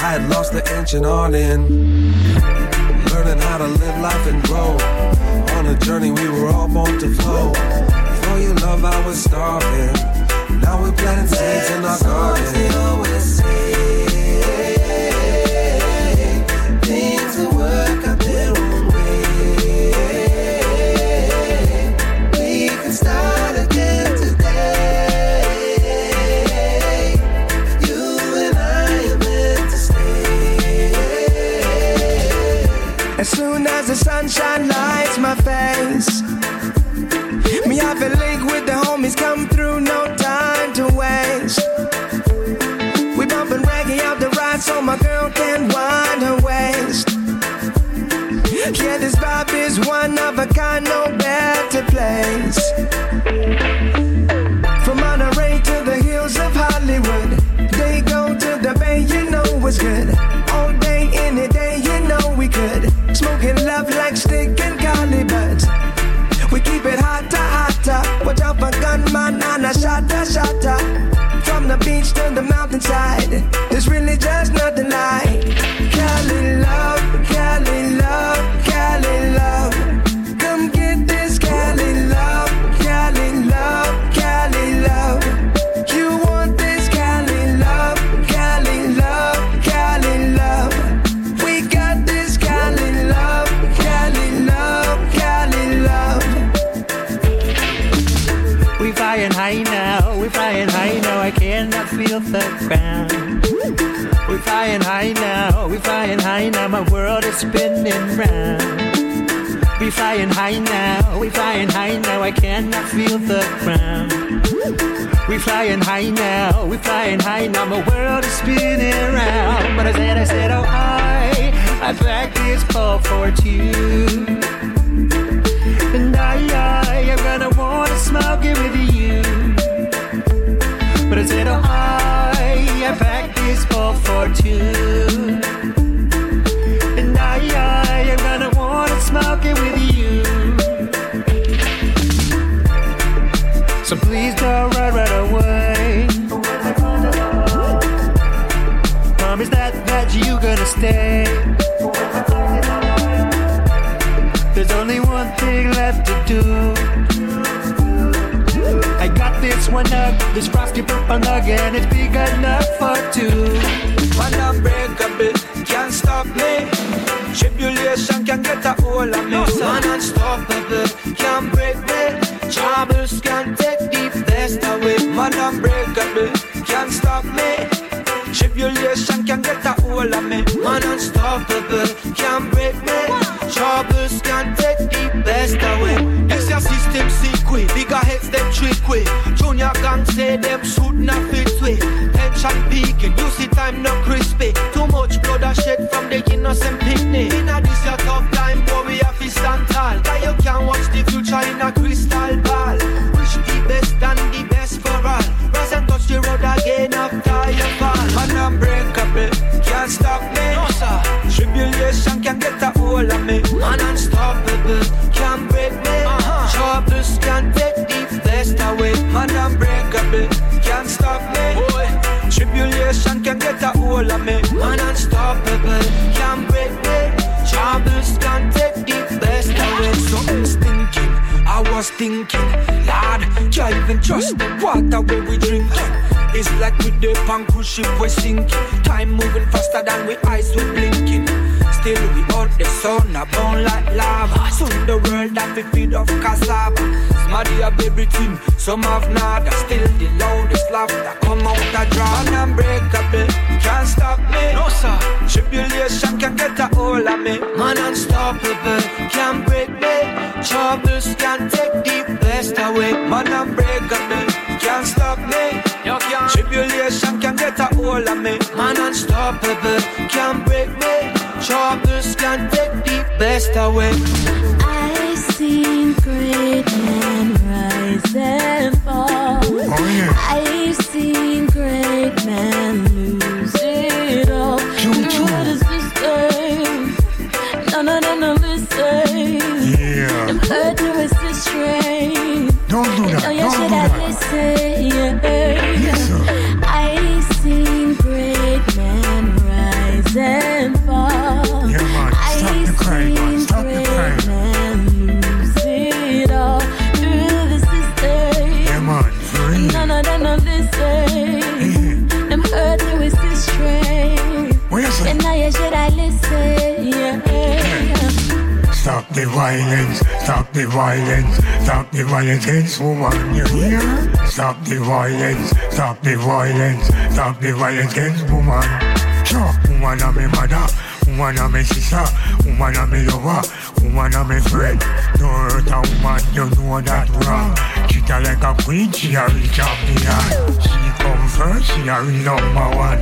I had lost the ancient art in learning how to live life and grow. On a journey, we were all born to flow. For your love, I was starving. Now we're planting seeds in our garden. Sunshine lights my face. Me have a link with the homies, come through, no time to waste. We bumping reggae out the ride so my girl can wind her waist. Yeah, this vibe is one of a kind, no better place. From the beach to the mountainside, flying high now, we flying high now, I cannot feel the ground. We flying high now, we flying high now, my world is spinning round. But I said, I said, oh I, I back this ball for two. And I, I am gonna wanna smoke it with you. But I said, oh, I, I packed this ball for two. And I, I wanna it with you. So please don't run right away. Promise that, that you gonna stay. There's only one thing left to do. I got this one up, this frosty purple nugget, it's big enough for two. Man unbreakable, can't stop me. Tribulation can get a hold of me. Man unstoppable, can't break me. Troubles can take the best away. Man unbreakable, can't stop me. Tribulation can get a hold of me. Man unstoppable, can't break me. Troubles can trick way. Junior gang say them shoot not fit way. Tension peaking, you see time no crispy. Too much blood a shed from the innocent picnic. Inna this your tough time, boy we have to stand tall. Cause you can watch the future in a crystal ball. Wish the best and the best for all. Rise and touch the road again after you fall. Man unbreakable, can't stop me. No sir. Tribulation can get a hold of me. Man unstoppable, can't break me. Uh-huh. Troubles can take get a hold of me. Man unstoppable, can't break me. Troubles can take the best away. Something stinking. I was thinking, Lord, can't even trust the water where we drinking. It's like we dip on cruise ship we're sinking. Time moving faster than we eyes we blinking. Still we out the sun, a burn like lava. Soon the world that we feed off cassava. Smarty have everything, some have nada. Still the loudest laughter come out a draw. Man unbreakable, can't stop me. No sir, tribulation can get a hold of me. Man unstoppable, can't break me. Troubles can't take the best away. Man unbreakable, can't stop me. Tribulation can get a hold of me. Man unstoppable, can't break me. Troubles can take the best away. I seen great men rise and fall. Oh, I've seen great men lose it all. What is this game? None of them are listen. Yeah. Them hurt to resist strain. Don't do that. Oh, you Don't should do have that. listened. Yeah. The violence, stop the violence, stop the violence against woman, you hear? Stop the violence, stop the violence, stop the violence against woman. Sure, woman are my mother, Woman a me sister, woman a me lover, woman a me friend. Don't hurt a woman, you know that wrong. Treat her like a queen, she a real champion. She come first, she a real number one.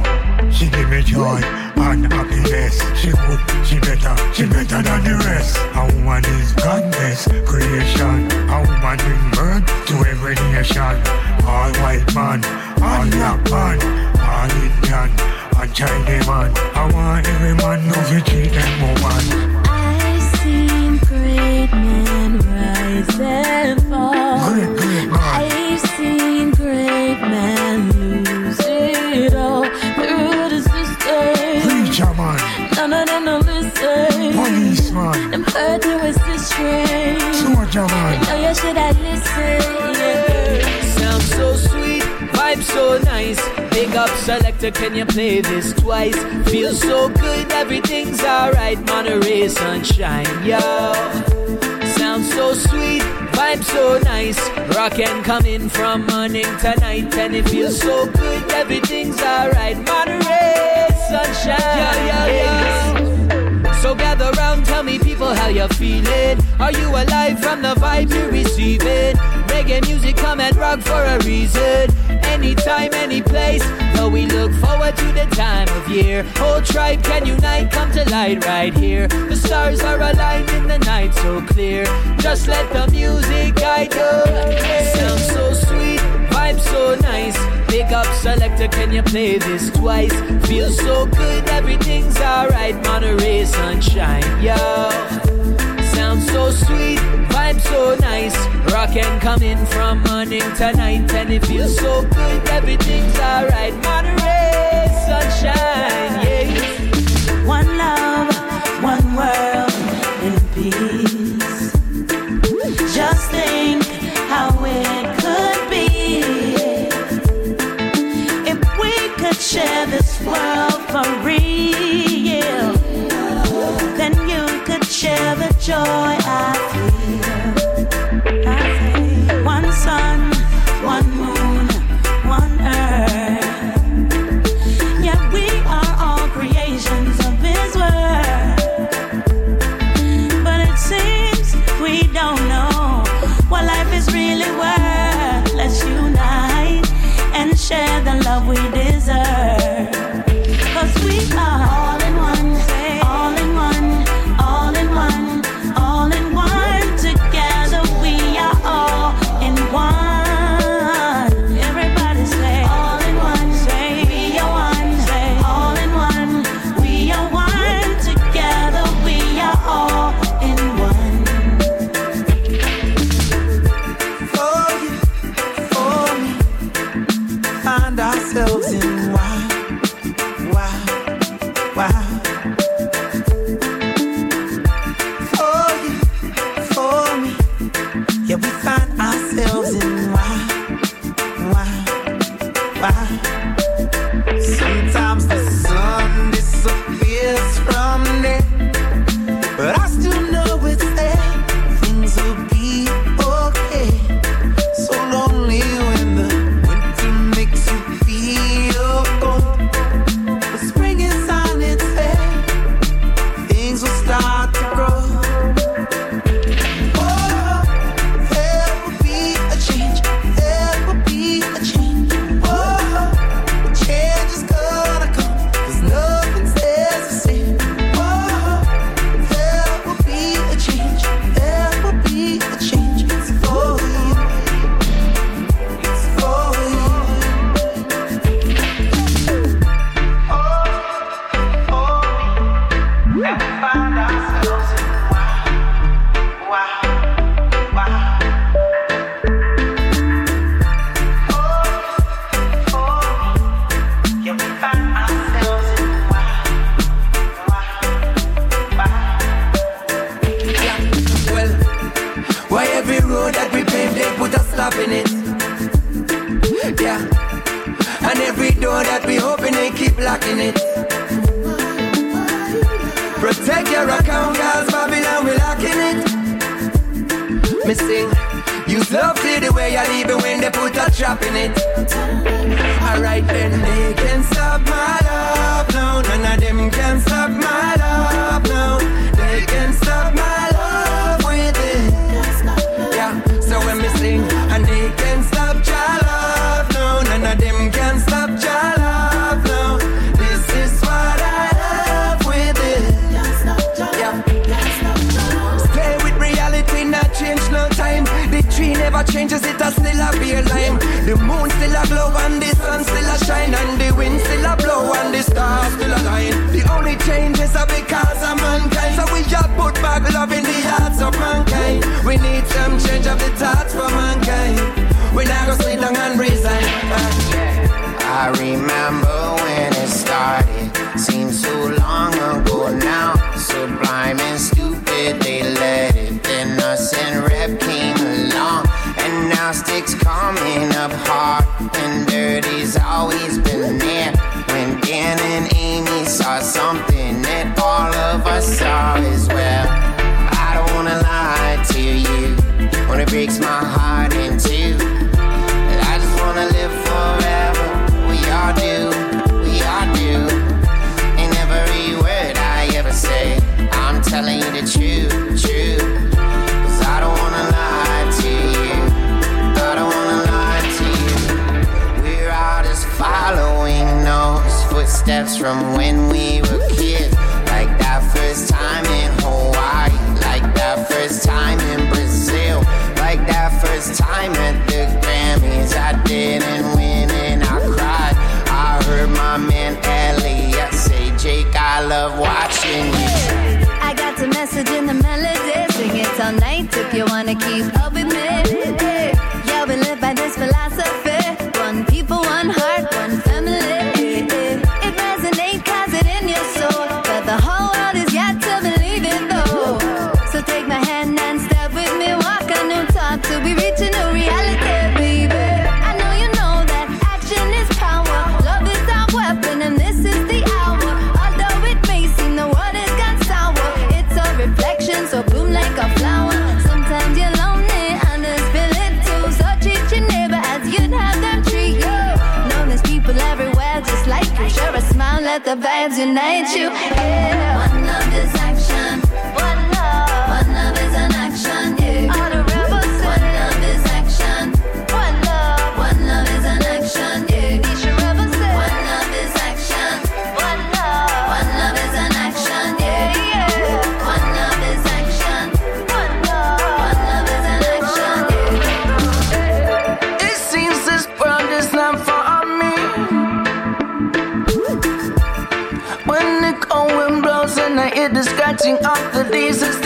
She give me joy and happiness. She good, she better, she better than the rest. A woman is God's creation. A woman bring birth to every nation. All white man, all black man, all Indian, and Chinese man. I want every man to treat them woman. I've seen great men rise and fall. Great, great man. I've seen great men policeman, Them hurt you is the strain. soldier man. Now you should have listened. Yeah. Sound so sweet, vibe so nice. Big up selector, can you play this twice? Feel so good, everything's alright. Monterey sunshine, yo. Sound so sweet, vibe so nice. Rockin' coming from morning to night, and it feels so good, everything's alright. Monterey sunshine, yeah, yeah, yeah. People how you're feeling. Are you alive from the vibe you're receiving? Reggae music come and rock for a reason. Anytime, any place. Though we look forward to the time of year. Whole tribe can unite, come to light right here. The stars are aligned in the night so clear. Just let the music guide you. Sounds so sweet, vibe so nice. Big up selector, can you play this twice? Feels so good, everything's alright. Monterey sunshine, yo. Sounds so sweet, vibe so nice. Rockin' coming from morning to night, and it feels so good, everything's alright. Monterey sunshine, yeah. Unite you. Scratching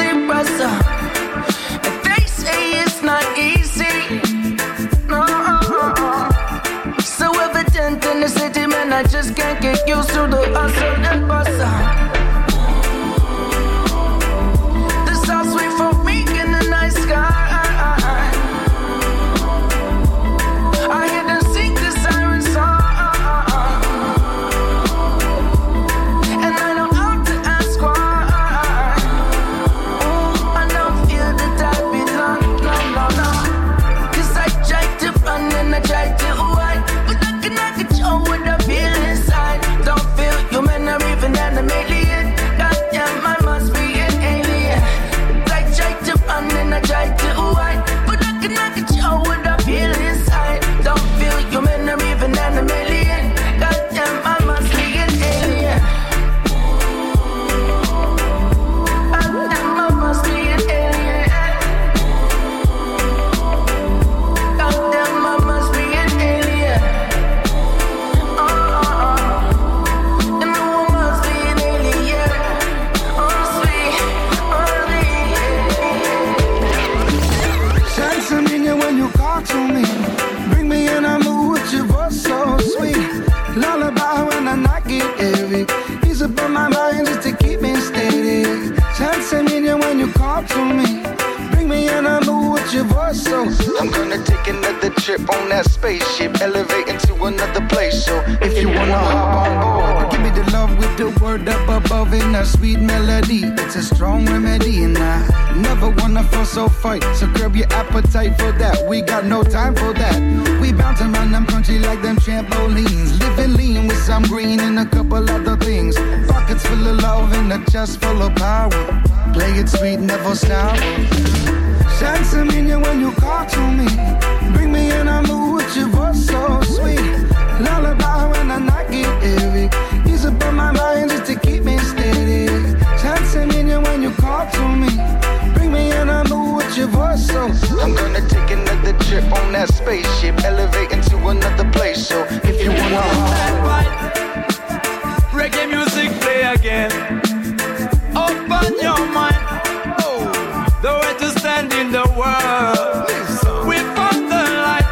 So I'm gonna take another trip on that spaceship, elevating to another place. So if you wanna hop on board, give me the love with the word up above in a sweet melody. It's a strong remedy, and I never wanna feel so fight. So curb your appetite for that. We got no time for that. We bouncing around them country like them trampolines, living lean with some green and a couple other things. Pockets full of love and a chest full of power. Play it sweet, never sour. Sense a meaning when you call to me. Bring me in a mood with your voice so sweet. Lullaby when the night get heavy. Ease up on my mind just to keep me steady. Sense a meaning when you call to me. Bring me in a mood with your voice so. I'm gonna take another trip on that spaceship, elevating to another place. So if you wanna. Reggae music play again. World. Found the light.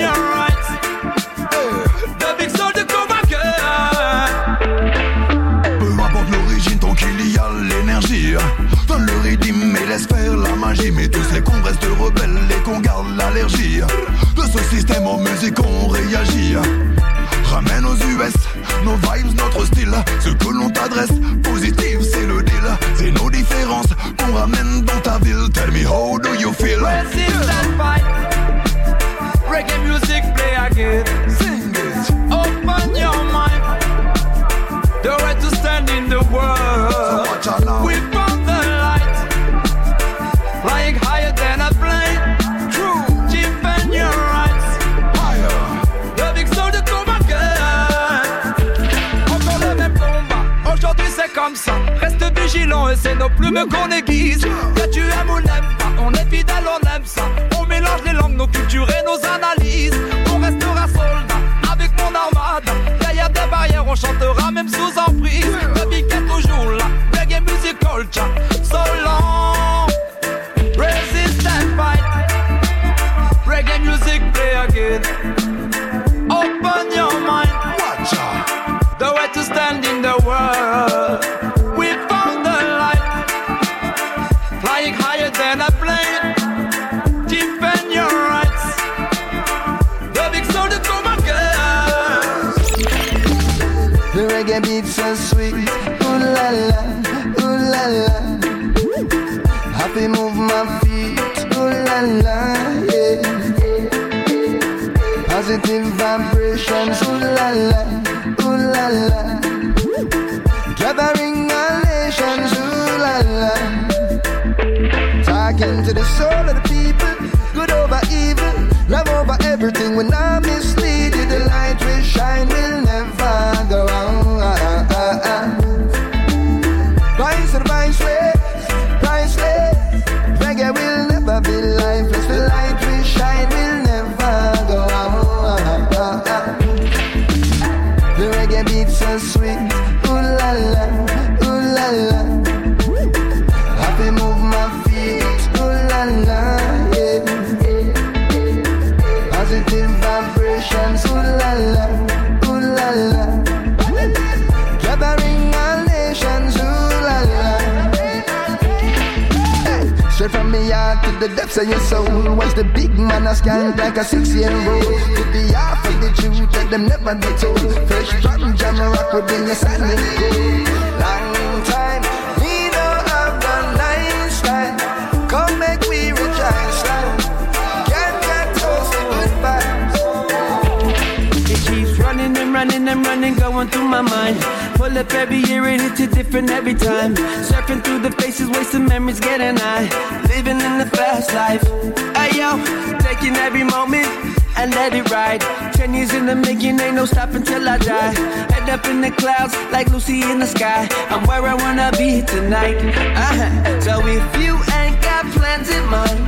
Your rights. The big. Peu importe l'origine, tant qu'il y a l'énergie. Donne le rythme et laisse faire la magie. Mais tu sais qu'on reste rebelle et qu'on garde l'allergie. De ce système en musique, on réagit. Ramène aux US nos vibes, notre style. Ce que l'on t'adresse, positif. Différences qu'on ramène dans ta ville. Tell me how do you feel? C'est nos plumes qu'on aiguise. Que tu aimes ou n'aimes pas, on est fidèle, on aime ça. On mélange les langues, nos cultures et nos analyses. On restera soldat avec mon armade. Derrière des barrières, on chantera même sous emprise. To the depths of your soul. Was the big man a scan like a six-year-old To the half of the truth that them never be told. Fresh from Jamrock within your standing cold and running and going through my mind. Pull up every year, it hits it different every time. Surfing through the faces, wasting memories, getting high. Living in the fast life. Hey yo, taking every moment and let it ride. Ten years in the making, ain't no stopping till I die. Head up in the clouds, like Lucy in the sky. I'm where I wanna be tonight. Uh-huh. So if you ain't got plans in mind,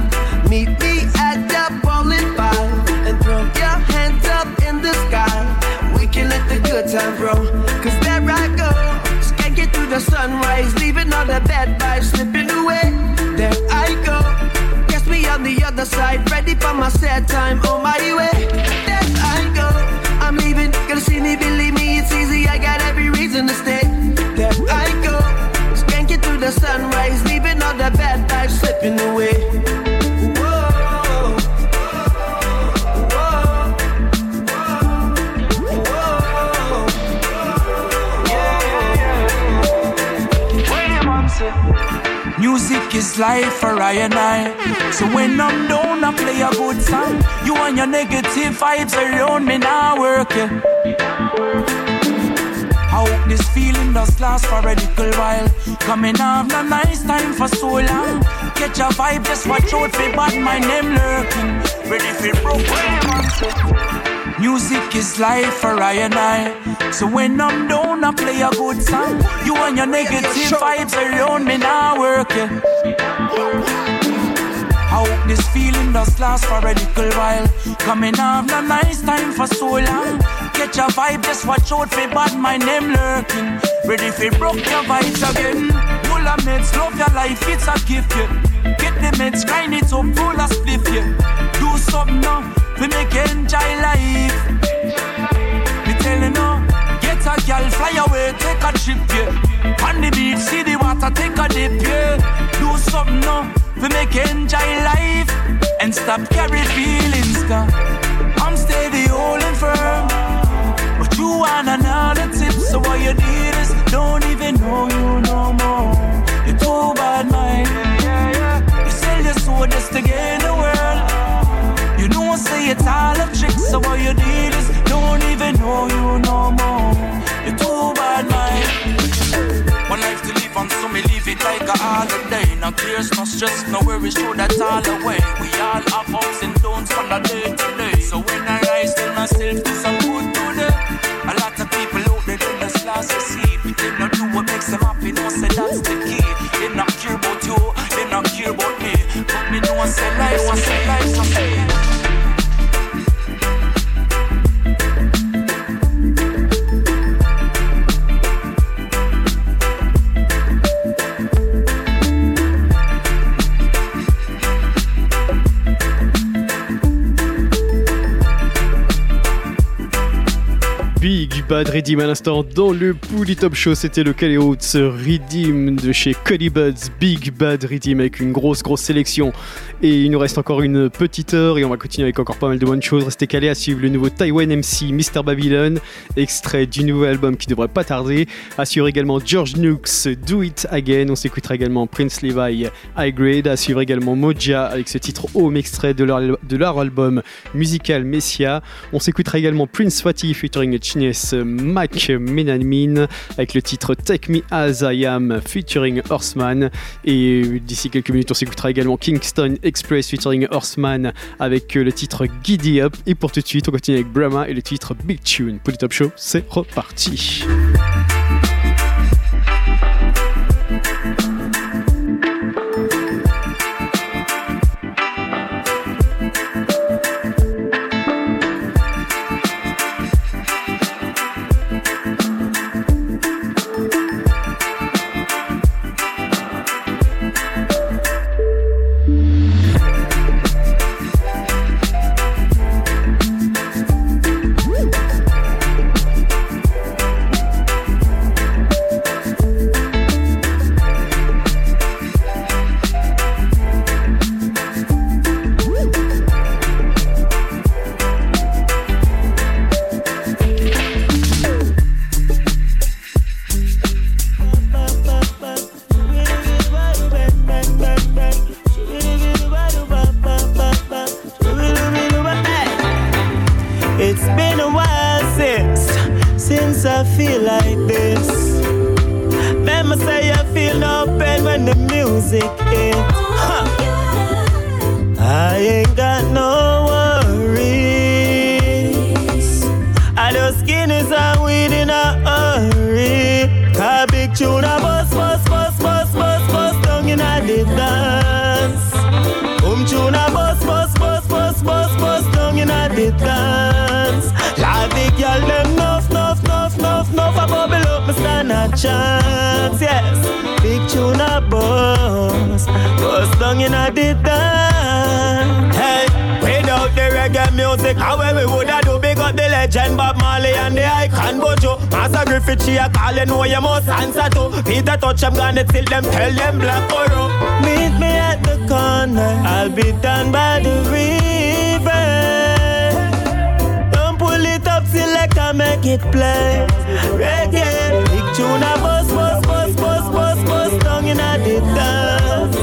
meet me at the bowling five and throw your hands up in the sky can let the good times roll. Cause there I go. Just Can't get through the sunrise, leaving all the bad vibes slipping away. There I go. Guess me on the other side, ready for my sad time on my way. There I go. I'm leaving, gonna see me, believe me, it's easy. I got every reason to stay. There I go. Just Can't get through the sunrise, leaving all the bad vibes slipping away. Music life for I and I. So when I'm down, I play a good song. You and your negative vibes around me now working. I hope this feeling does last for a little while. Coming off a nice time for so long. Catch a vibe, just watch out for bad my name lurking. Ready for broke Music is life for I and I. So when I'm down, I play a good song. You and your negative vibes around me now working. I hope this feeling does last for a little while. Coming off a nice time for so long. Catch a vibe, just watch out for bad my name lurking. Ready for broke your vibes again. Full of meds, love your life, it's a gift, yeah. Get the meds, grind it up, full of spliff, yeah. Do something now, we make enjoy life. Me telling you, get a girl, fly away, take a trip, yeah. On the beach, see the water, take a dip, yeah. Do something now, we make enjoy life. And stop carry feelings, cause I'm steady, holding firm. But you want another tip, so what you need is don't even know you no more. You're too bad, mind. You sell your soul just to gain the world. It's all a trick, so what you did is don't even know you no more. You're too bad, mind. One life to live on, so me live it like a holiday. No tears, no stress, no worries, throw that all away. We all have ups and downs from the day to day. So when I rise, tell myself do some good today. A lot of people out there, just lost their sleep. They not do what makes them happy, no say that's the key. They not care about you, they not care about me. But me know I say life, I say life, Bad Redeem à l'instant dans le Pouli Top Show. C'était le Caléo Redeem de chez Cody Buds. Big Bad Redeem avec une grosse, grosse sélection. Et il nous reste encore une petite heure et on va continuer avec encore pas mal de bonnes choses. Restez calés à suivre le nouveau Taiwan MC Mr. Babylon, extrait du nouvel album qui devrait pas tarder. À suivre également George Nooks Do It Again. On s'écoutera également Prince Levi High Grade. À suivre également Moja avec ce titre Home extrait de leur, de leur album musical Messia. On s'écoutera également Prince Fatty featuring Chines Mac Menamin avec le titre Take Me As I Am featuring Horseman. Et d'ici quelques minutes, on s'écoutera également Kingston Express featuring Horseman avec le titre Giddy Up. Et pour tout de suite, on continue avec Brahma et le titre Big Tune. Pour le Top Show, c'est reparti. Like this. Them say I feel no pain when the music hit. Huh. I ain't got no chance, yes. Big tuna bus, bus down in a dance. Hey, without the reggae music, how we woulda do big up the legend Bob Marley and the icon Buju. Marcia Griffith, she a call, you know you must answer to. Peter Tosh them, gonna till them, tell them black or Meet me at the corner, I'll be down by the river. Don't pull it up, select and make it play. Reggae, big tune a bus, bus, bus, bus, bus, bus, down in a dance.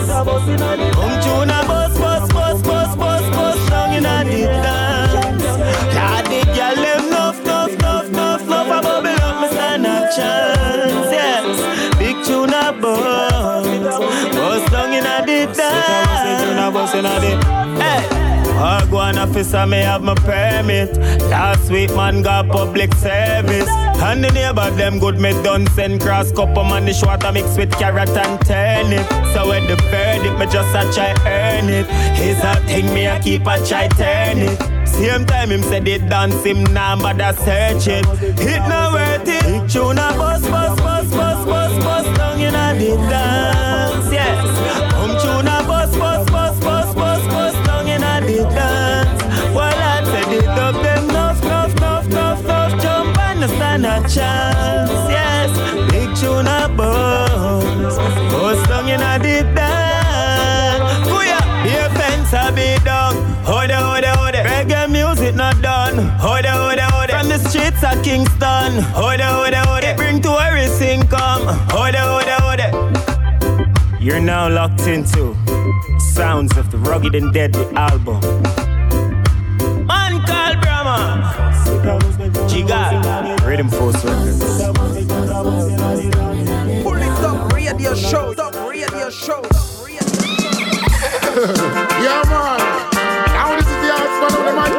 Come tune a bus, bus, bus, bus, bus, bus down in the dance. Yeah, the girl them nuff, nuff, nuff, nuff, nuff. I bubble up, me stand a chance. Yes, big tune a bus, bus down in the dance. Tune a bus in the, hey. Go on officer, me have my permit. Last week, man, got public service. And the neighbor, them good, me done send cross cup of man, the water mix with carrot and turnip. So when the verdict, me just a try earn it. It's a thing, me a keep a try turn it. Same time him said it dance him now, but I search it. It not worth it. Tune a bus, bus, bus, bus, bus, bus down in a streets of Kingston. Hold it, hold it, hold it. Bring tourists income. Hold it, hold it, hold it. You're now locked into sounds of the rugged and deadly album. Man called Brahma. Giga. Rhythm Force Records. Pull it up, radio show, up, radio show. yeah, man. Now this is the husband of the microphone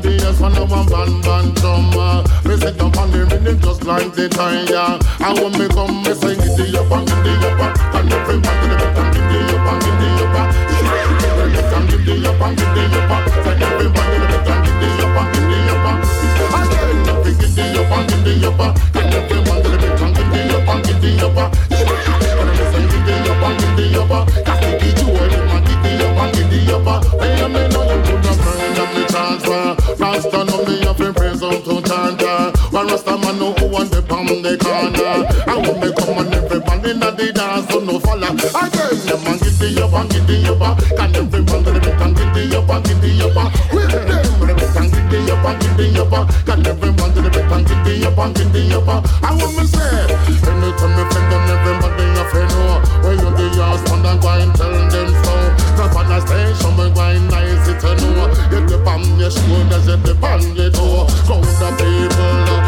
They done the yes for no one band band drum. Me sit up on the rhythm just like the tire. And when me come, me it the up and the up, and everybody the beat and the up and the up. The up and the up. Say everybody the beat and the up and the up. The up and the up, and everybody Man know who want the palm the corner. And when me come and everybody in the dance, so no follow. Again, them man get the up and get the up. Can everyone get the beat and get the up get the them, the beat get the up and get the up. Can everyone get the beat get the up and get the up. And when me say, anytime me friend everybody to know. You and go tell so. On the station, to the people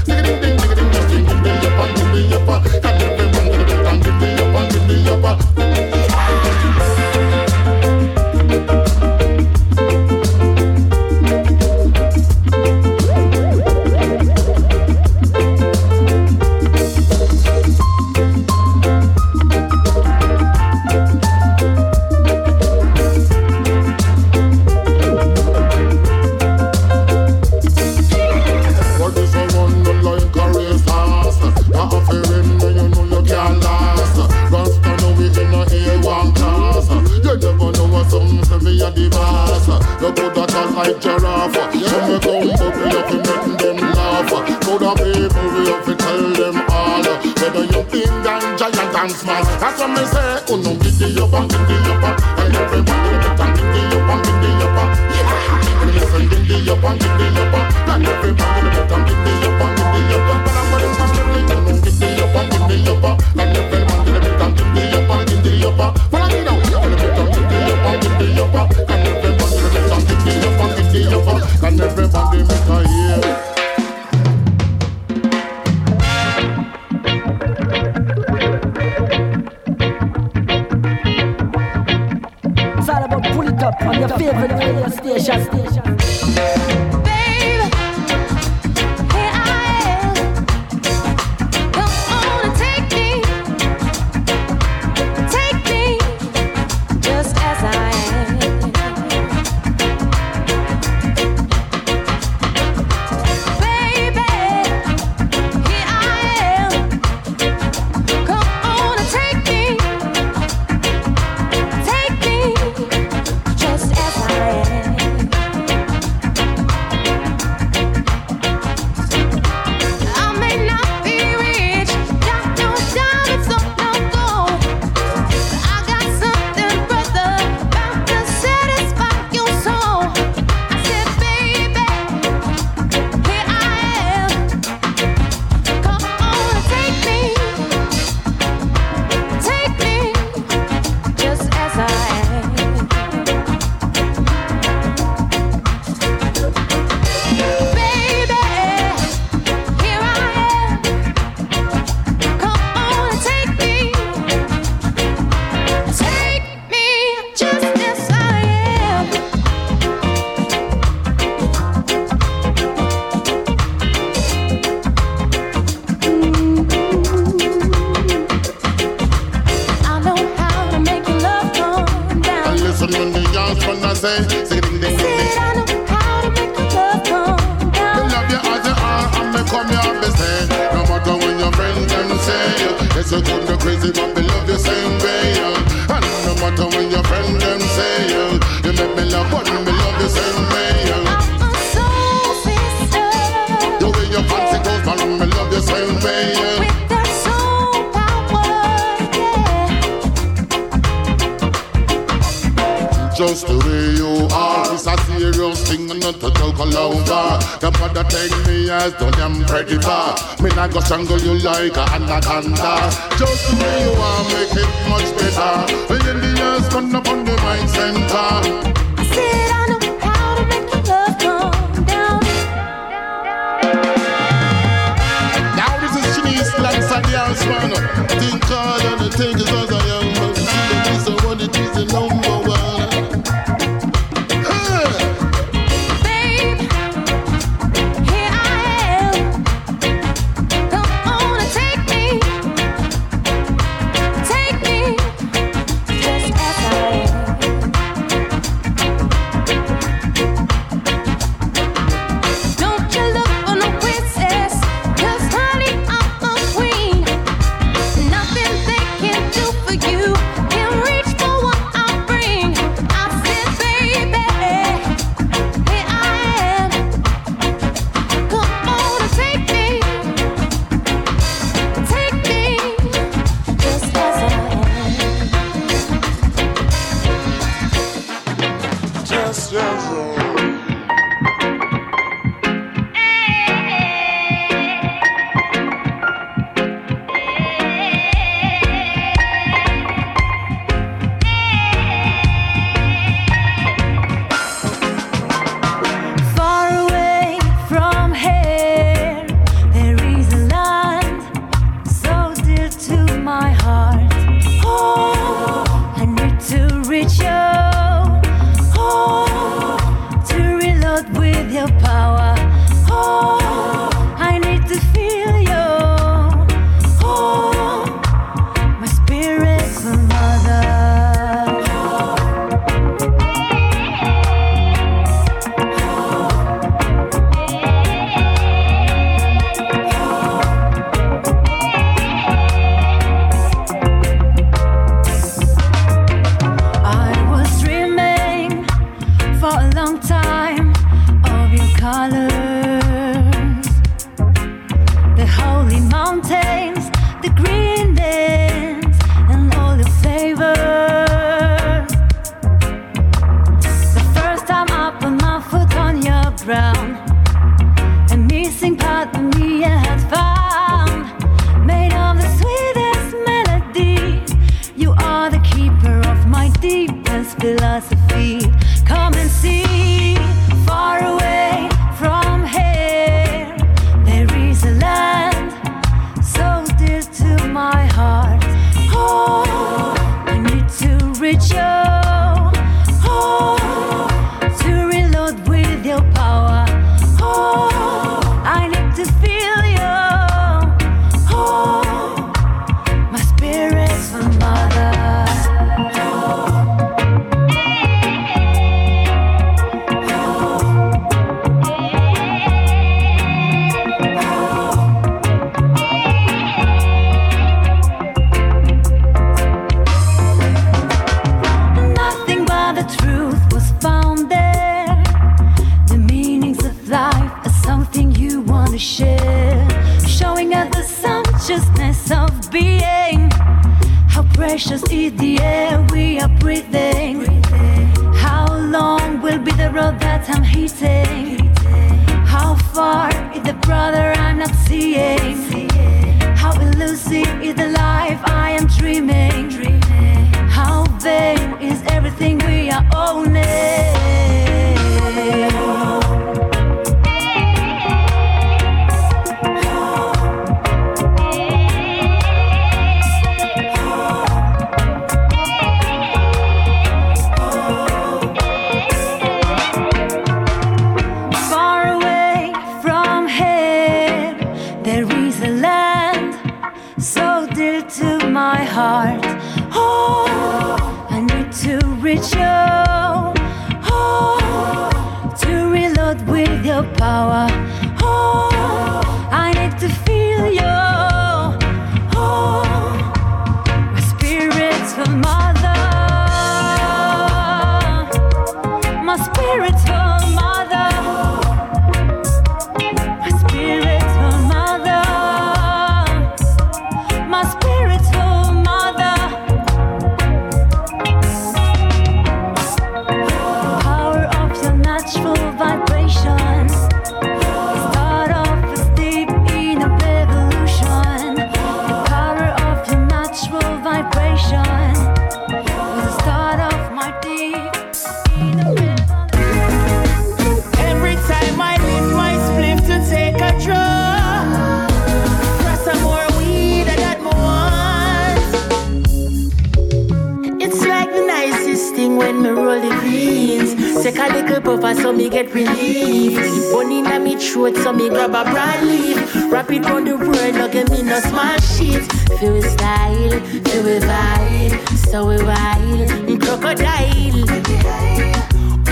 get relief. Bunny in me throat so me grab a broad leaf. Wrap it round the world, no give me no small shit. Feel we style, feel we vibe, so we wild, crocodile.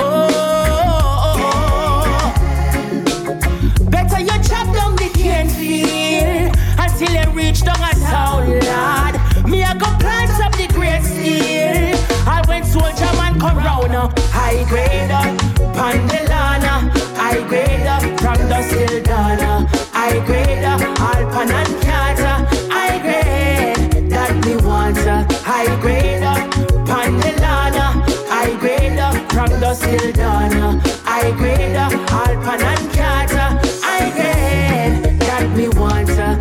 Oh, oh, oh, better you chop down the cane field until you reach down a town, lad. Me I go plant up the great steel. I went soldier man come round, uh, high grade up, high grade Alpan and Kata, high grade that me want, uh, high grade Pandelana, high grade from the still donna, high grade Alpan and Kata, high grade that me want. uh,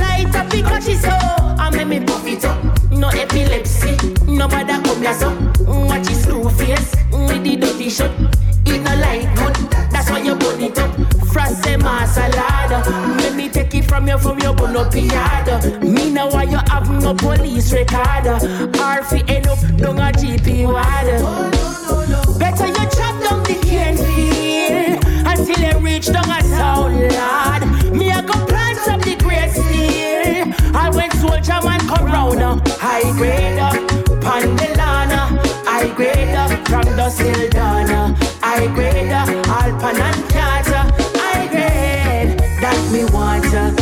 Light up because she's so I make me puff it up. No epilepsy, nobody come here so. Say salad. Let me take it from you from your up yard. Me know why you have no police record. RF end up down a GP ward. Better you chop down the cane field until you reach down a town, lad. Me I go plant up the great steel. I went soldier man come round high grade up, Pandelana, high grade up from the Sildana, high grade up, Alpan and me want. uh.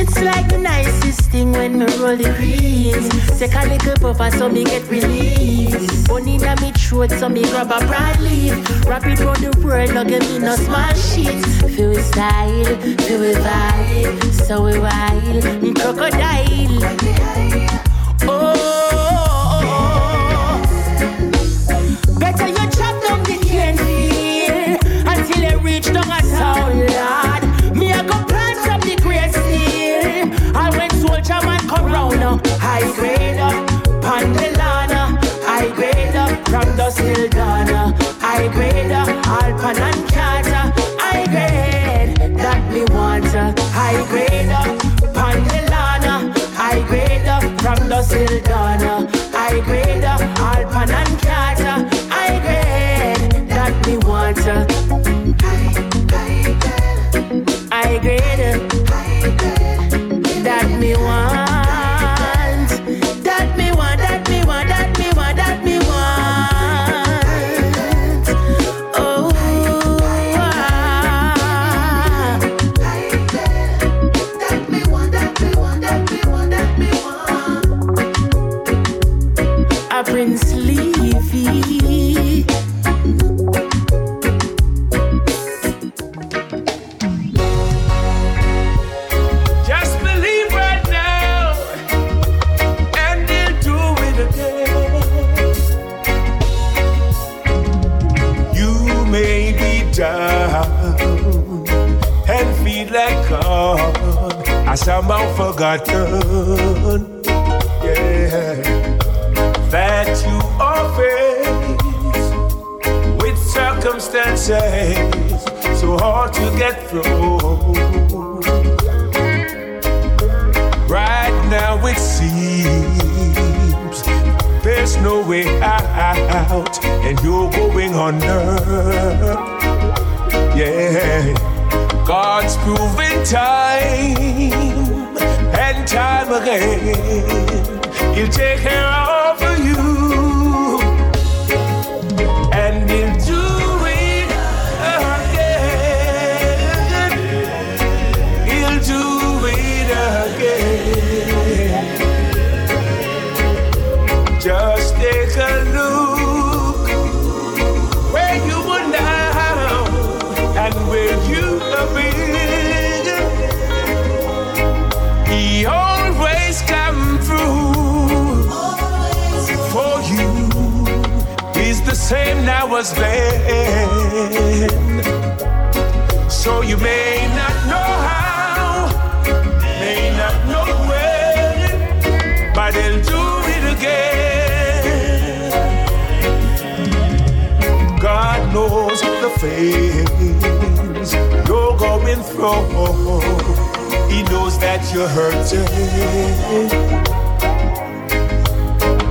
It's like the nicest thing when me roll the greens. Take a little puffer so me get relief. Bunny in me throat so me grab a broad leaf. Wrap it round the world, no give me no small shit. Feel we style, feel we vibe, so we wild, crocodile. High grade up, Pandelana. High grade up from still Ghana. High grade up, Alpan and Kata. High grade that me uh. High grade up, Pandelana. High grade up from still Ghana. High grade up, Alpan and. To get through. Right now it seems there's no way out, and you're going under. Yeah, God's proven time and time again, He'll take care of same now as then. So you may not know how, may not know when, but he'll do it again. God knows the things you're going through. He knows that you're hurting.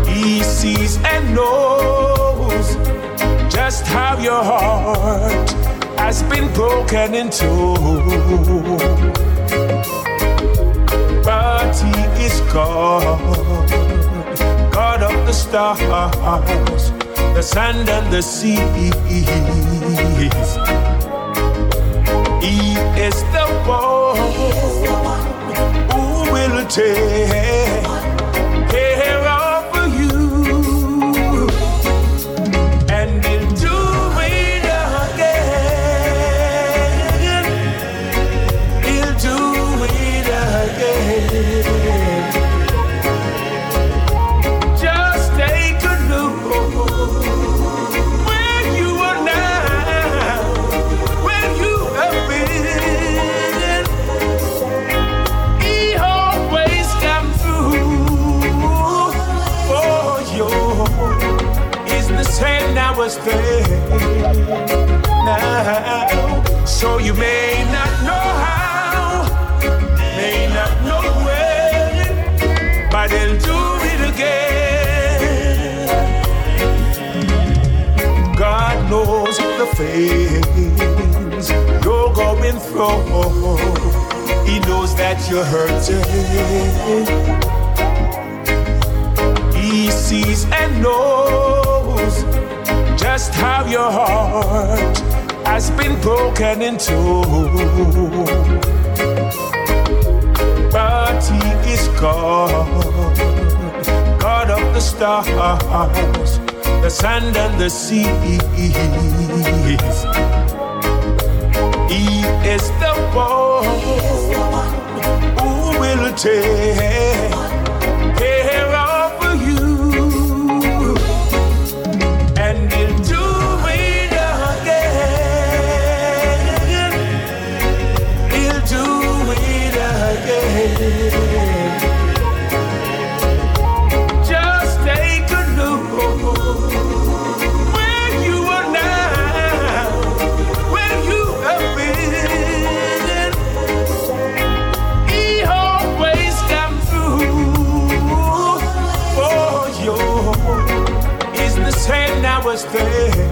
He sees and knows just how your heart has been broken into. But He is God, God of the stars, the sand and the seas. He is the one who will take same now. Now, so you may not know how, may not know when, but he'll do it again. God knows the things you're going through. He knows that you're hurting. He sees and knows just how your heart has been broken into. But He is God, God of the stars, the sand and the seas. He is the one who will take same now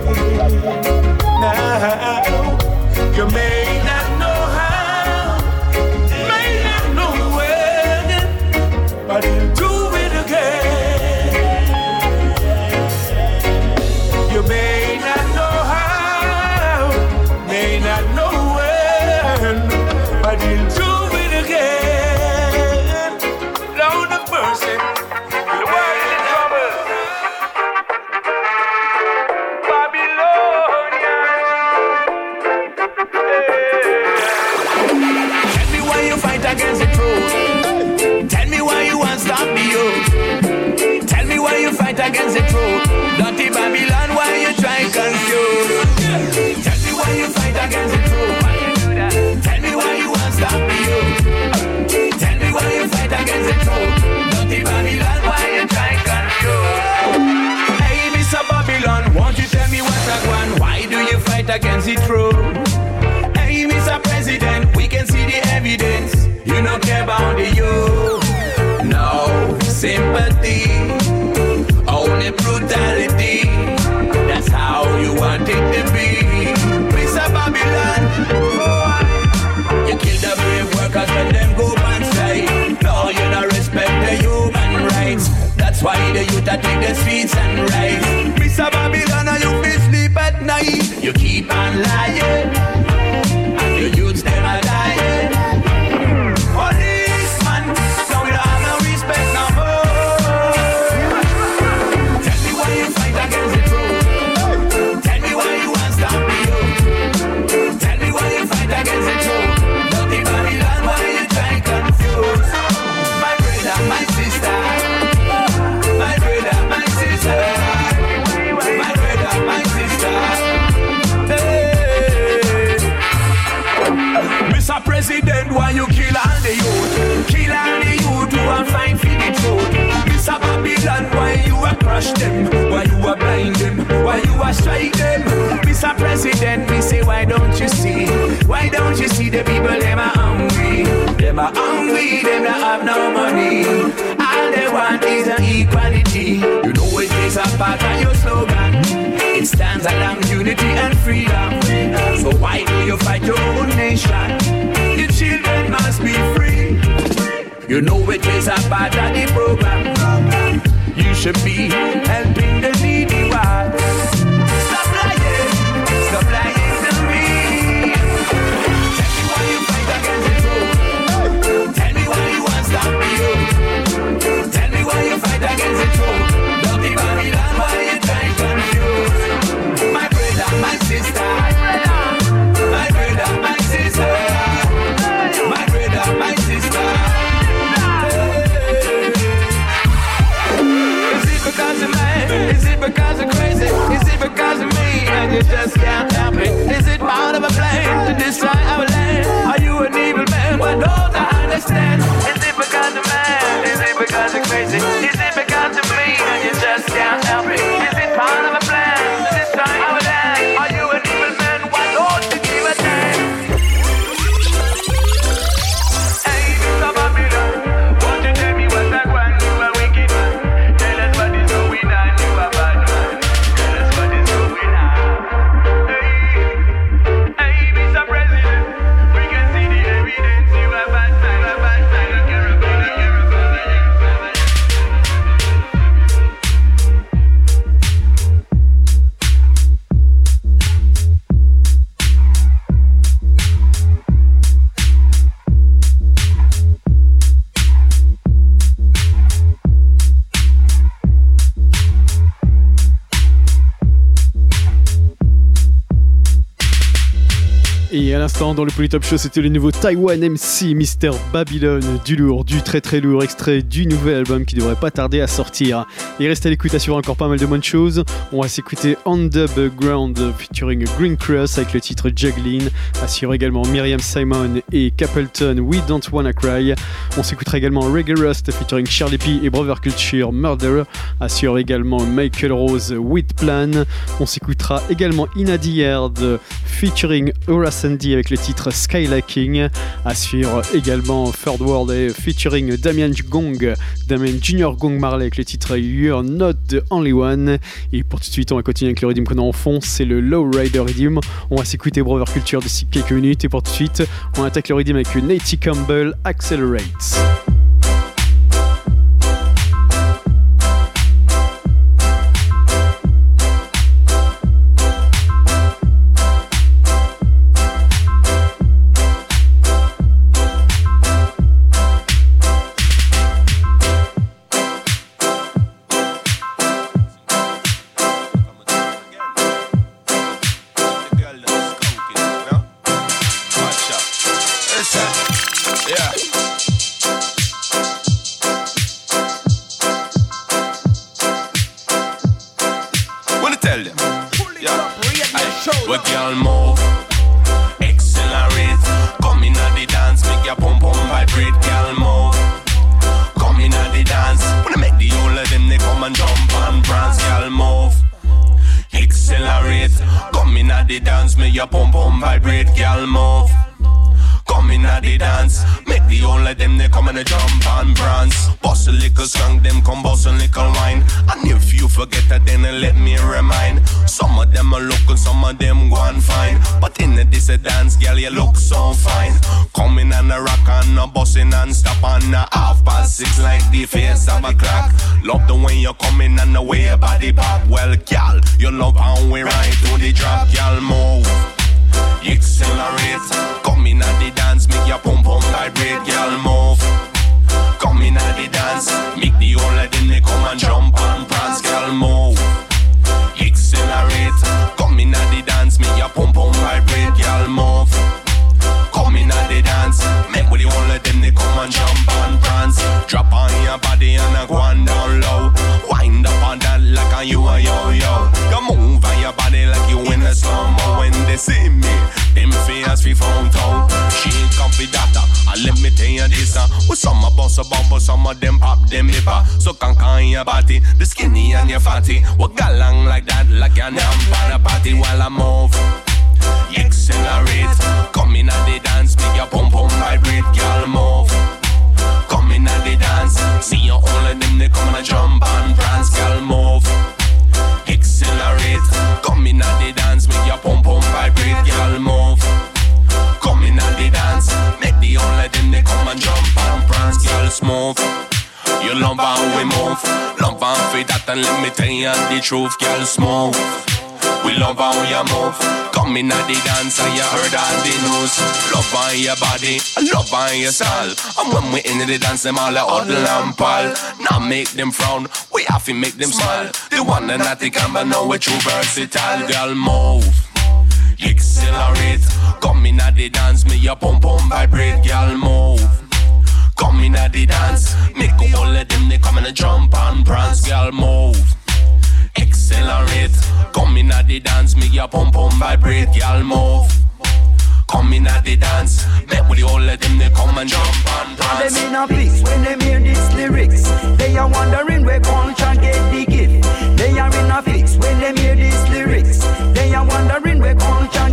dans le Polytop Show, c'était le nouveau Taiwan MC Mister Babylon, du lourd, du très très lourd, extrait du nouvel album qui devrait pas tarder à sortir. Il reste à l'écoute à encore pas mal de bonnes choses. On va s'écouter On the Ground featuring Green Cross avec le titre Juggling, assure également Myriam Simon et Capleton We Don't Wanna Cry. On s'écoutera également Reggae Rust featuring Charlie P et Brother Culture Murder, assure également Michael Rose With Plan. On s'écoutera également Inadi Yard featuring Aura Sandy avec le titre Skylacking. À suivre également Third World featuring Damien Gong, Damien Junior Gong Marley avec le titre You're Not the Only One. Et pour tout de suite, on va continuer avec le Redeem qu'on a en fond, c'est le Low Rider On va s'écouter Brother Culture d'ici quelques minutes et pour tout de suite, on attaque le Redeem avec Nate Campbell Accelerates. Them they come and they jump and prance. Bust a little song, them come bust a little wine. And if you forget that, then let me remind. Some of them are looking, some of them go and fine. But in the this a dance, girl, you look so fine. Coming and a rock and a busting and stop on a half past six like the face of a clock. Love the way you're coming and the way your body pop. Well, girl, you love how we ride to the drop, girl, move accelerate. Come in at the dance, make your pum pum vibrate, girl move. Come in at the dance, make the whole of them they come and jump and prance, girl move. Accelerate. Come in at the dance, make your pum pum vibrate, girl move. Come in at the dance, make with the whole of them they come and jump and prance. Drop on your body and a go on down low. Wind up on that like a you a yo yo. You move on your body like you a slow when they see me. Them fears we found out. She ain't come for data. And let me tell you this, uh, with some a bust a bump, some of them pop them nipper. So can can your body, the skinny and your fatty. What got long like that, like an amp on a party while I move. Accelerate, come in at the dance, make your pum pum vibrate, girl move. Move, love how for that and let me tell you the truth, girl smooth. We love how you move. Come in at the dance and you heard all the news. Love on your body, love on your soul. And when we in the dance, them all a huddle and pal. Now make them frown, we have to make them smile. The one and not the camera know we true versatile. Girl, move. Accelerate. Come in at the dance, make your pum pum vibrate. Girl, move. Come in at the dance, make all of them they come and jump and prance. Girl, move accelerate. Come in at the dance, make your pum pum vibrate, girl move. Come in at the dance, make with whole of them they come and jump and dance. them in a peace when them hear these lyrics. They are wondering where culture get the gift. They are in a fix when them hear these lyrics. They are wondering where culture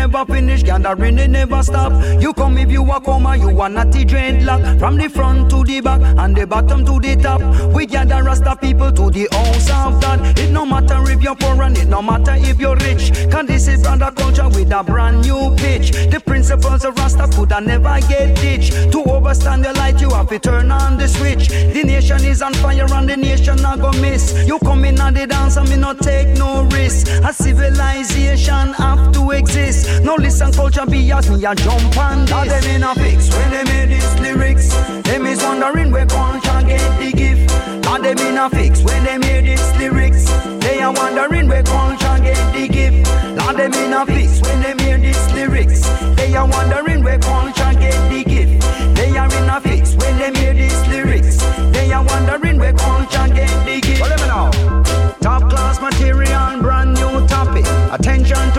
never finish, gathering it never stop. You come if you a come and you are not the dreadlock. From the front to the back and the bottom to the top. We gather Rasta people to the house of God. It no matter if you're poor and it no matter if you're rich. Cause this is brother culture with a brand new pitch. The principles of Rasta could I never get ditched. To overstand the light, you have to turn on the switch. The nation is on fire and the nation not go miss. You come in and the dance and me not take no risk. A civilization have to exist. No listen culture be as me a jump on this. Now them in a fix when they made these lyrics. Them is wondering where culture get the gift. Now them in a fix when they made these lyrics. They are wondering where culture get the gift. Now them in a fix when they hear these lyrics. They are wondering where culture get the gift. They are in a fix when they hear these lyrics. They are wondering where culture get the gift. Well, let me know. Top class material, brand new topic. Attention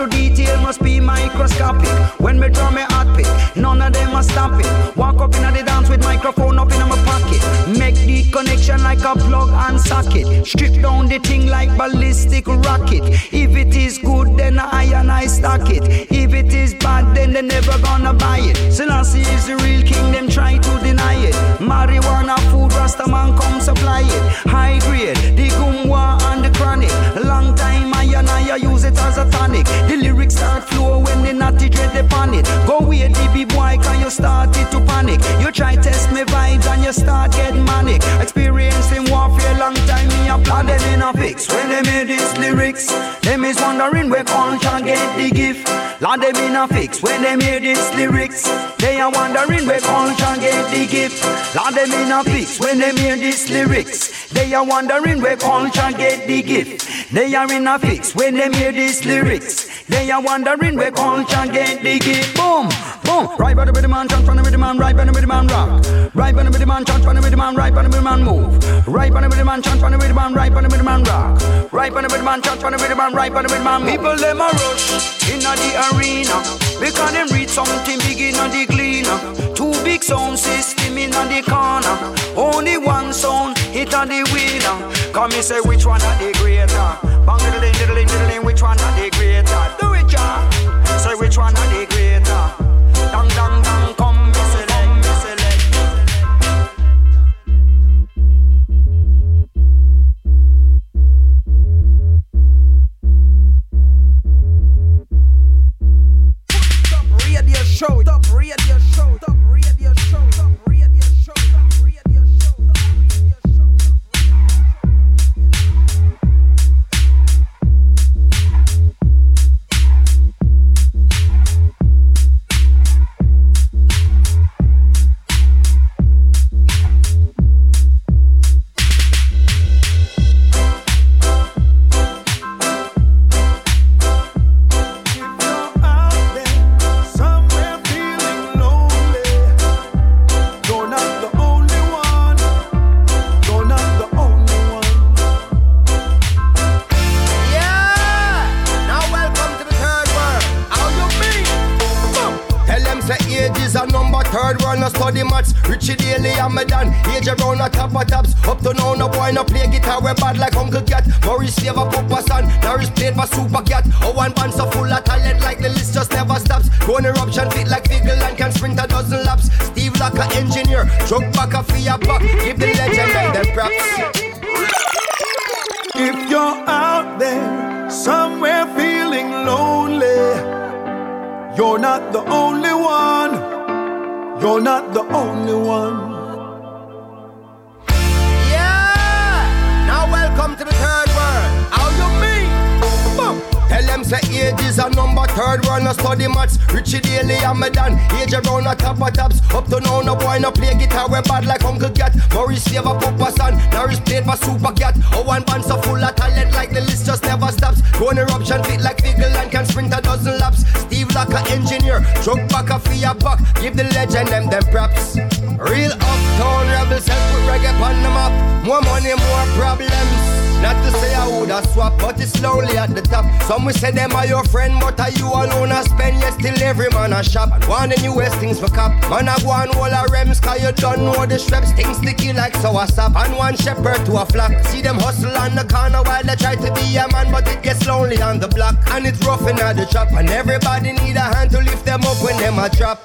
must be microscopic. When me draw me hot pick, none of them are stopping. Walk up in the dance with microphone up in my pocket. Make the connection like a plug and socket. Strip down the thing like ballistic rocket. If it is good, then I and I stock it. If it is bad, then they never gonna buy it. Selassie is the real king, them try to deny it. Marijuana food, Rasta man come supply it. High grade, the gumwa and the chronic. Long time I and I use it as a tonic. The lyrics start flow when the natty dread upon it. Go away, DB boy, can you started to panic? You try test me vibes and you start get manic. Experiencing warfare long time me a plan them in a fix. When they made these lyrics, them is wondering where culture get the gift. Lord them in a fix. When they made these lyrics, they are wondering where culture get the gift. Lord them in a fix. When they made these lyrics, they are wondering where culture get the gift. They are in a fix. When they made these lyrics, they are wondering where culture get the gift. Boom, boom. Right by the rhythm man, chant by the rhythm man, right by the rhythm man rock. Right by the rhythm man, chant on the rhythm and right on the rhythm and move. Right on the rhythm and chant on the rhythm and right on the rhythm and rock. Right on the rhythm and chant on the rhythm and right on the rhythm and move. People them a rush inna the arena because them read something big inna the cleaner. Two big sound system inna the corner. Only one sound hit on the winner. Come and say which one are the greater? Bang diddling diddling diddling, which one are the greater? Do it, ya. Say which one are the greater? Dang dang dang, come. and shepherd to a flock. See them hustle on the corner while they try to be a man, but it gets lonely on the block. And it's rough in the shop, and everybody need a hand to lift them up when them a drop.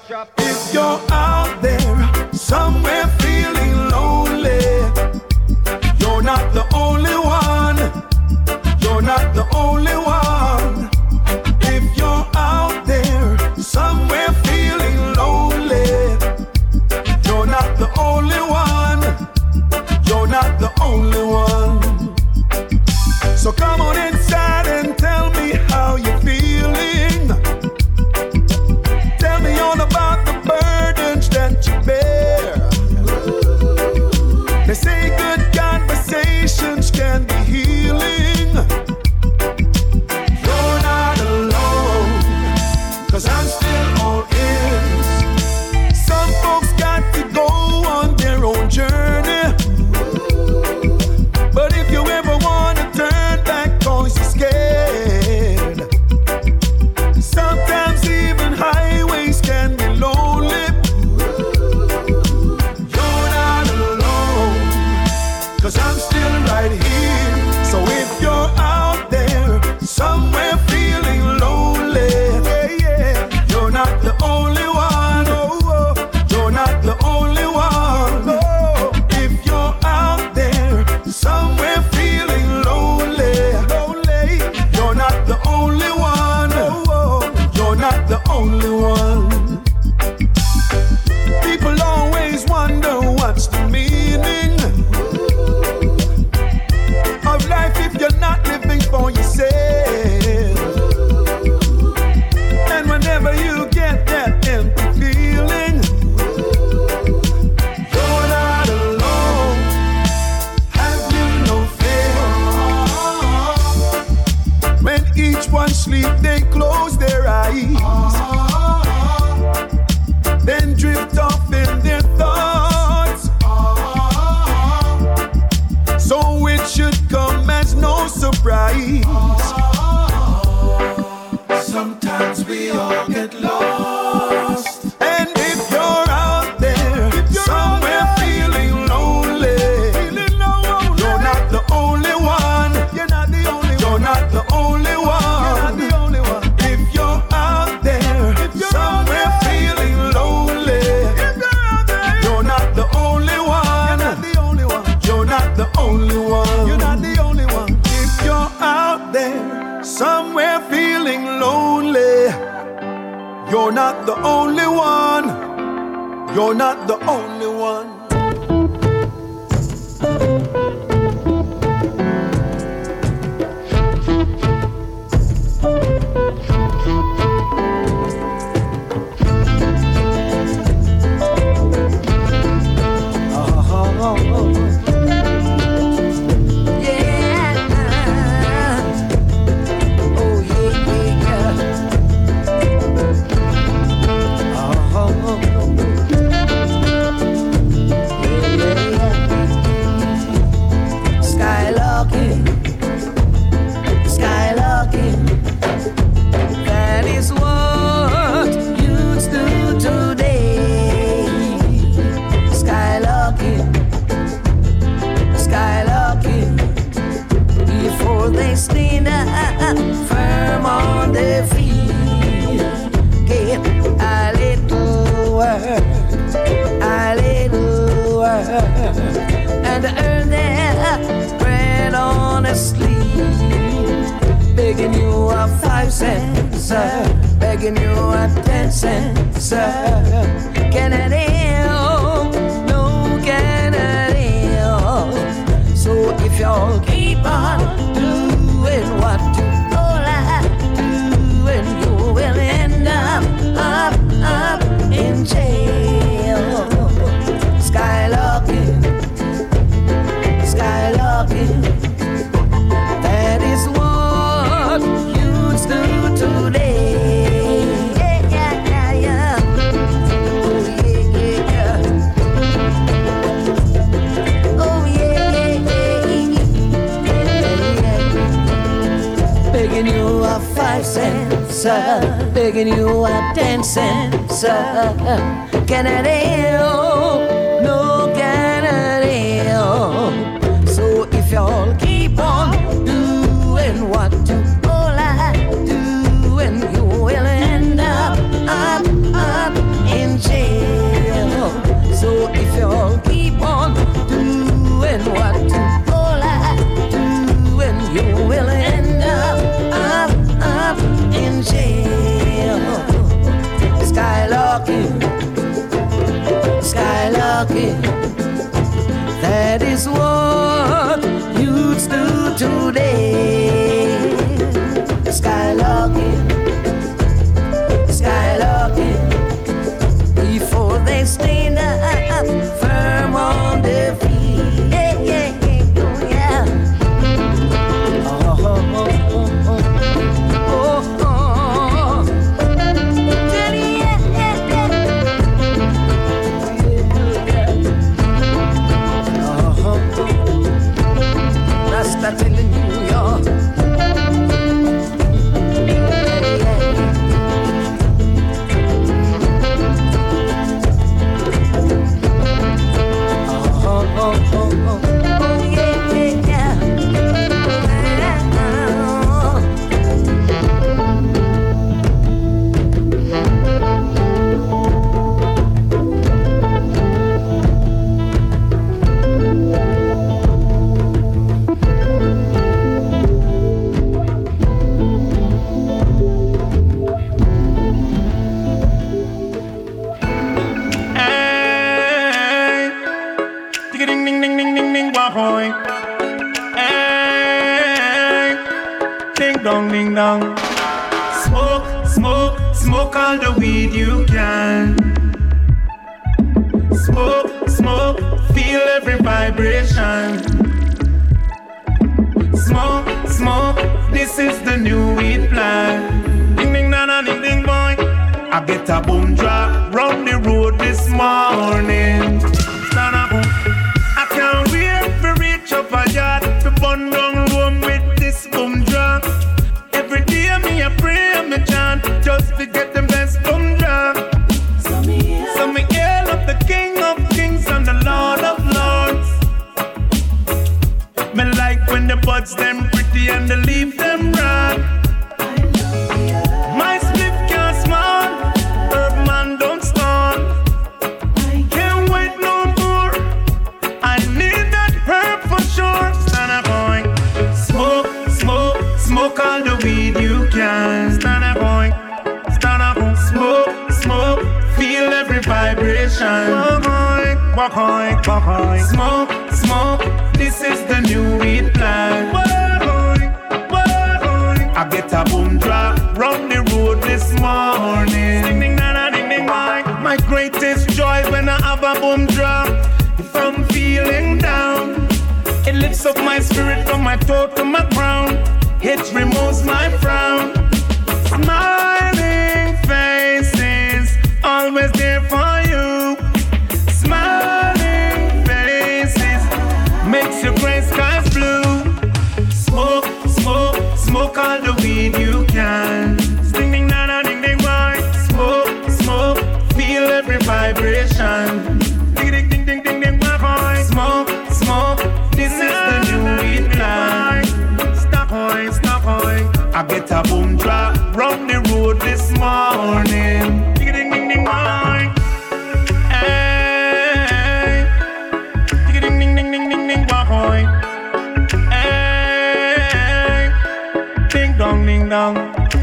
Ding dong ding.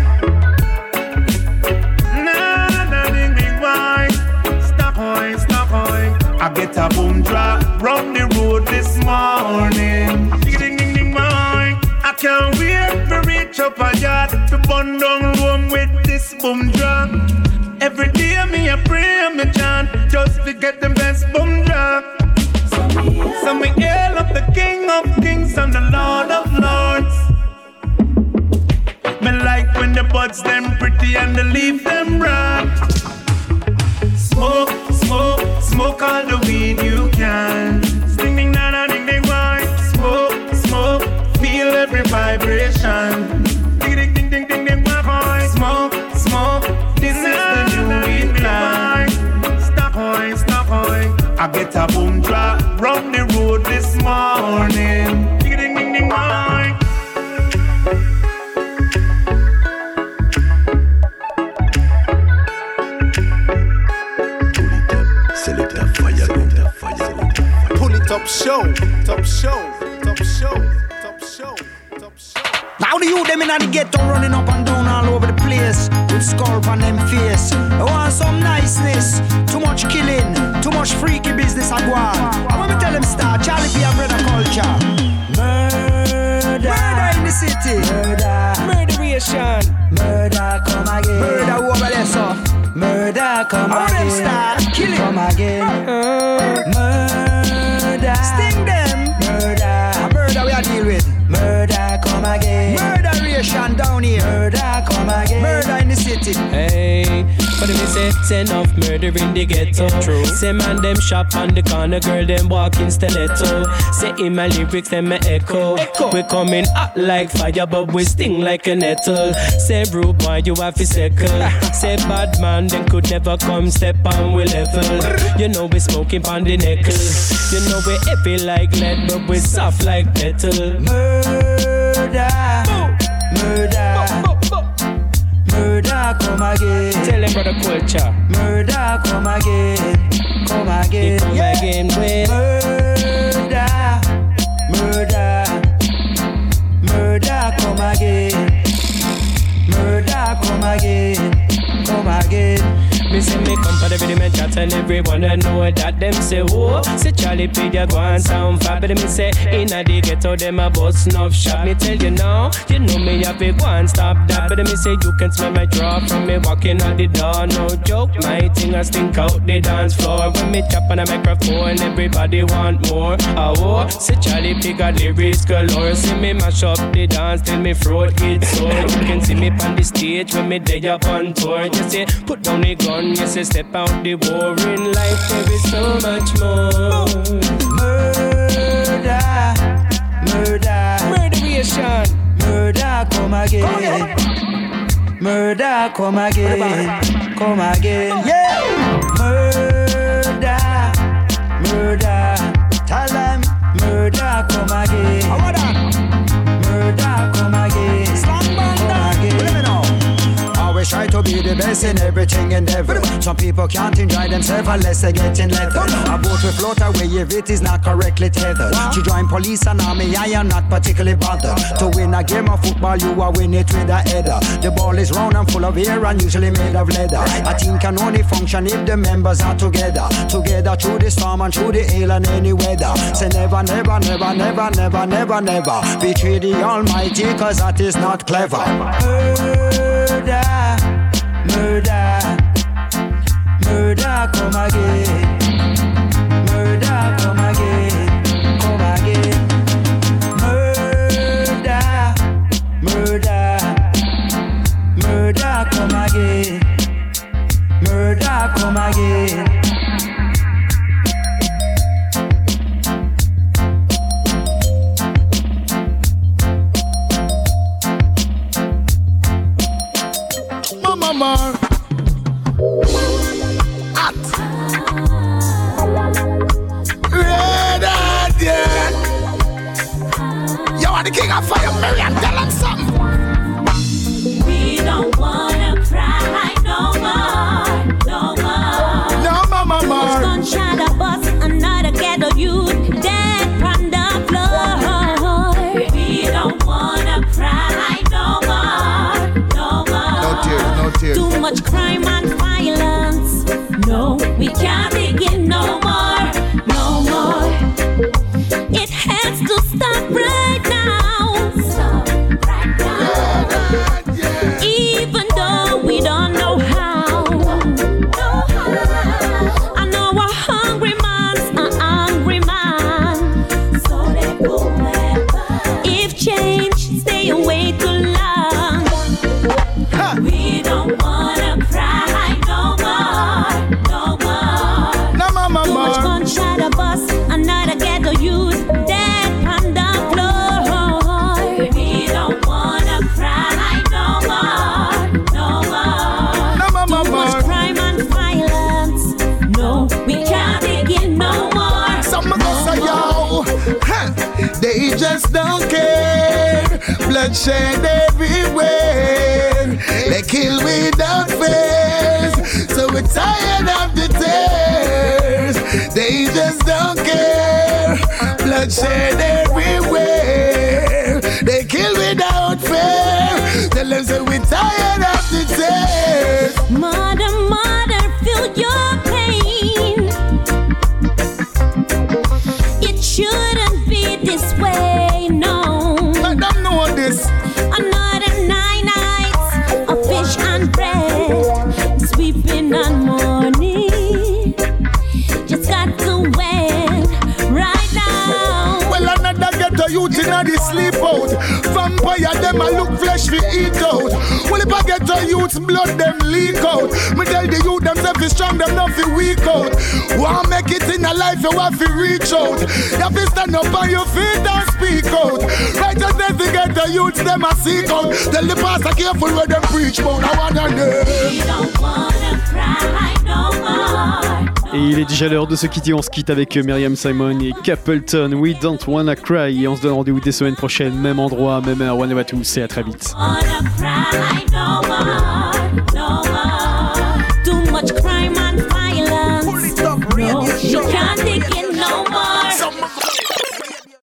Ding boing. Stop boing, stop boing. I get a boom drop round the road this morning. Ding ding ding ding boing. I can't wait to reach up a yard to burn down room with this boom drop. Every day me a pray me chant just to get the best boom drop. So me hail up the King of Kings and the Lord of Lords. When the buds them pretty and the leaf them broad. Smoke, smoke, smoke all the weed you can. Sting ding na na ding ding wine. Smoke, smoke, feel every vibration. Ding ding ding ding ding ding. Smoke, smoke, this is the new weed plan. Stop boy, stop boy. I get a boom drop show, top show, top show, top show, top show. Now the youth them inna the ghetto running up and down all over the place with skull on them face. They want some niceness, too much killing, too much freaky business I go on. And when me tell them start, Charlie P and brother culture. Murder, murder in the city, murder, murderation, murder come again, murder over there so. Murder come All again, them start killing, come again, uh-uh. murder, sting them, murder, murder we are deal with, murder come again, murderation down here, murder come again, murder in the city. Hey, but if me say, say enough murder in the ghetto. True. Say man them shop on the corner, girl them walk in stiletto. Say in my lyrics them me echo. We coming hot like fire, but we sting like a nettle. Say rude boy, you have to circle. say bad man, them could never come step on we level. You know we smoking on the nickel. You know we heavy like lead, but we soft like metal. Murder, come again. Tell them brother culture. Murder come again, come again, come yeah. again with murder, murder, murder come again, murder come again, come again. Me say me come for the rhythm and chat and everyone I know that them say whoa. Say Charlie P ya go and sound fab But me say inna the ghetto them a bust enough shot. Me tell you now, you know me have to go and stop that But me say you can smell my draw from me walking out the door. No joke, my thing I stink out the dance floor. When me chop on a microphone everybody want more. Ah oh, say Charlie P got lyrics galore. See me mash up the dance till me throat get sore You can see me on the stage when me day up on tour. You say put down the gun you say step out the war in life, there is so much more. Murder, murder, murderation, murder come again. Murder come again, come again, yeah. Murder, murder, tell them murder come again. Murder come Always try to be the best in everything and every. Some people can't enjoy themselves unless they get in leather. A boat will float away if it is not correctly tethered. To join police and army, I am not particularly bothered. To win a game of football, you are win it with a header. The ball is round and full of air and usually made of leather. A team can only function if the members are together. Together through the storm and through the hail and any weather. Say never, never, never, never, never, never, never betray the Almighty, cause that is not clever. Murder murder, murder come again, murder come again, come again, murder, murder, murder come again, murder come again. Mama. Hot. Red hot, yeah. You are the king of fire. Bloodshed everywhere. They kill without fears. So we're tired of the tears. They just don't care. Bloodshed everywhere. They kill without fear. Tell them so we're tired eat out. Well, if I get youth's blood them leak out. Me tell the youth themself is strong, them not fi weak out. Want make it in a life, you have to reach out. You have to stand up on your feet and speak out. Righteousness to get the youths them a seek out. Tell the pastor careful where them preach about. I wanna know. Et il est déjà l'heure de se quitter. On se quitte avec Myriam Simon et Capleton. We don't wanna cry. Et on se donne rendez-vous des semaines prochaines, même endroit, même heure. One à tous et à très vite.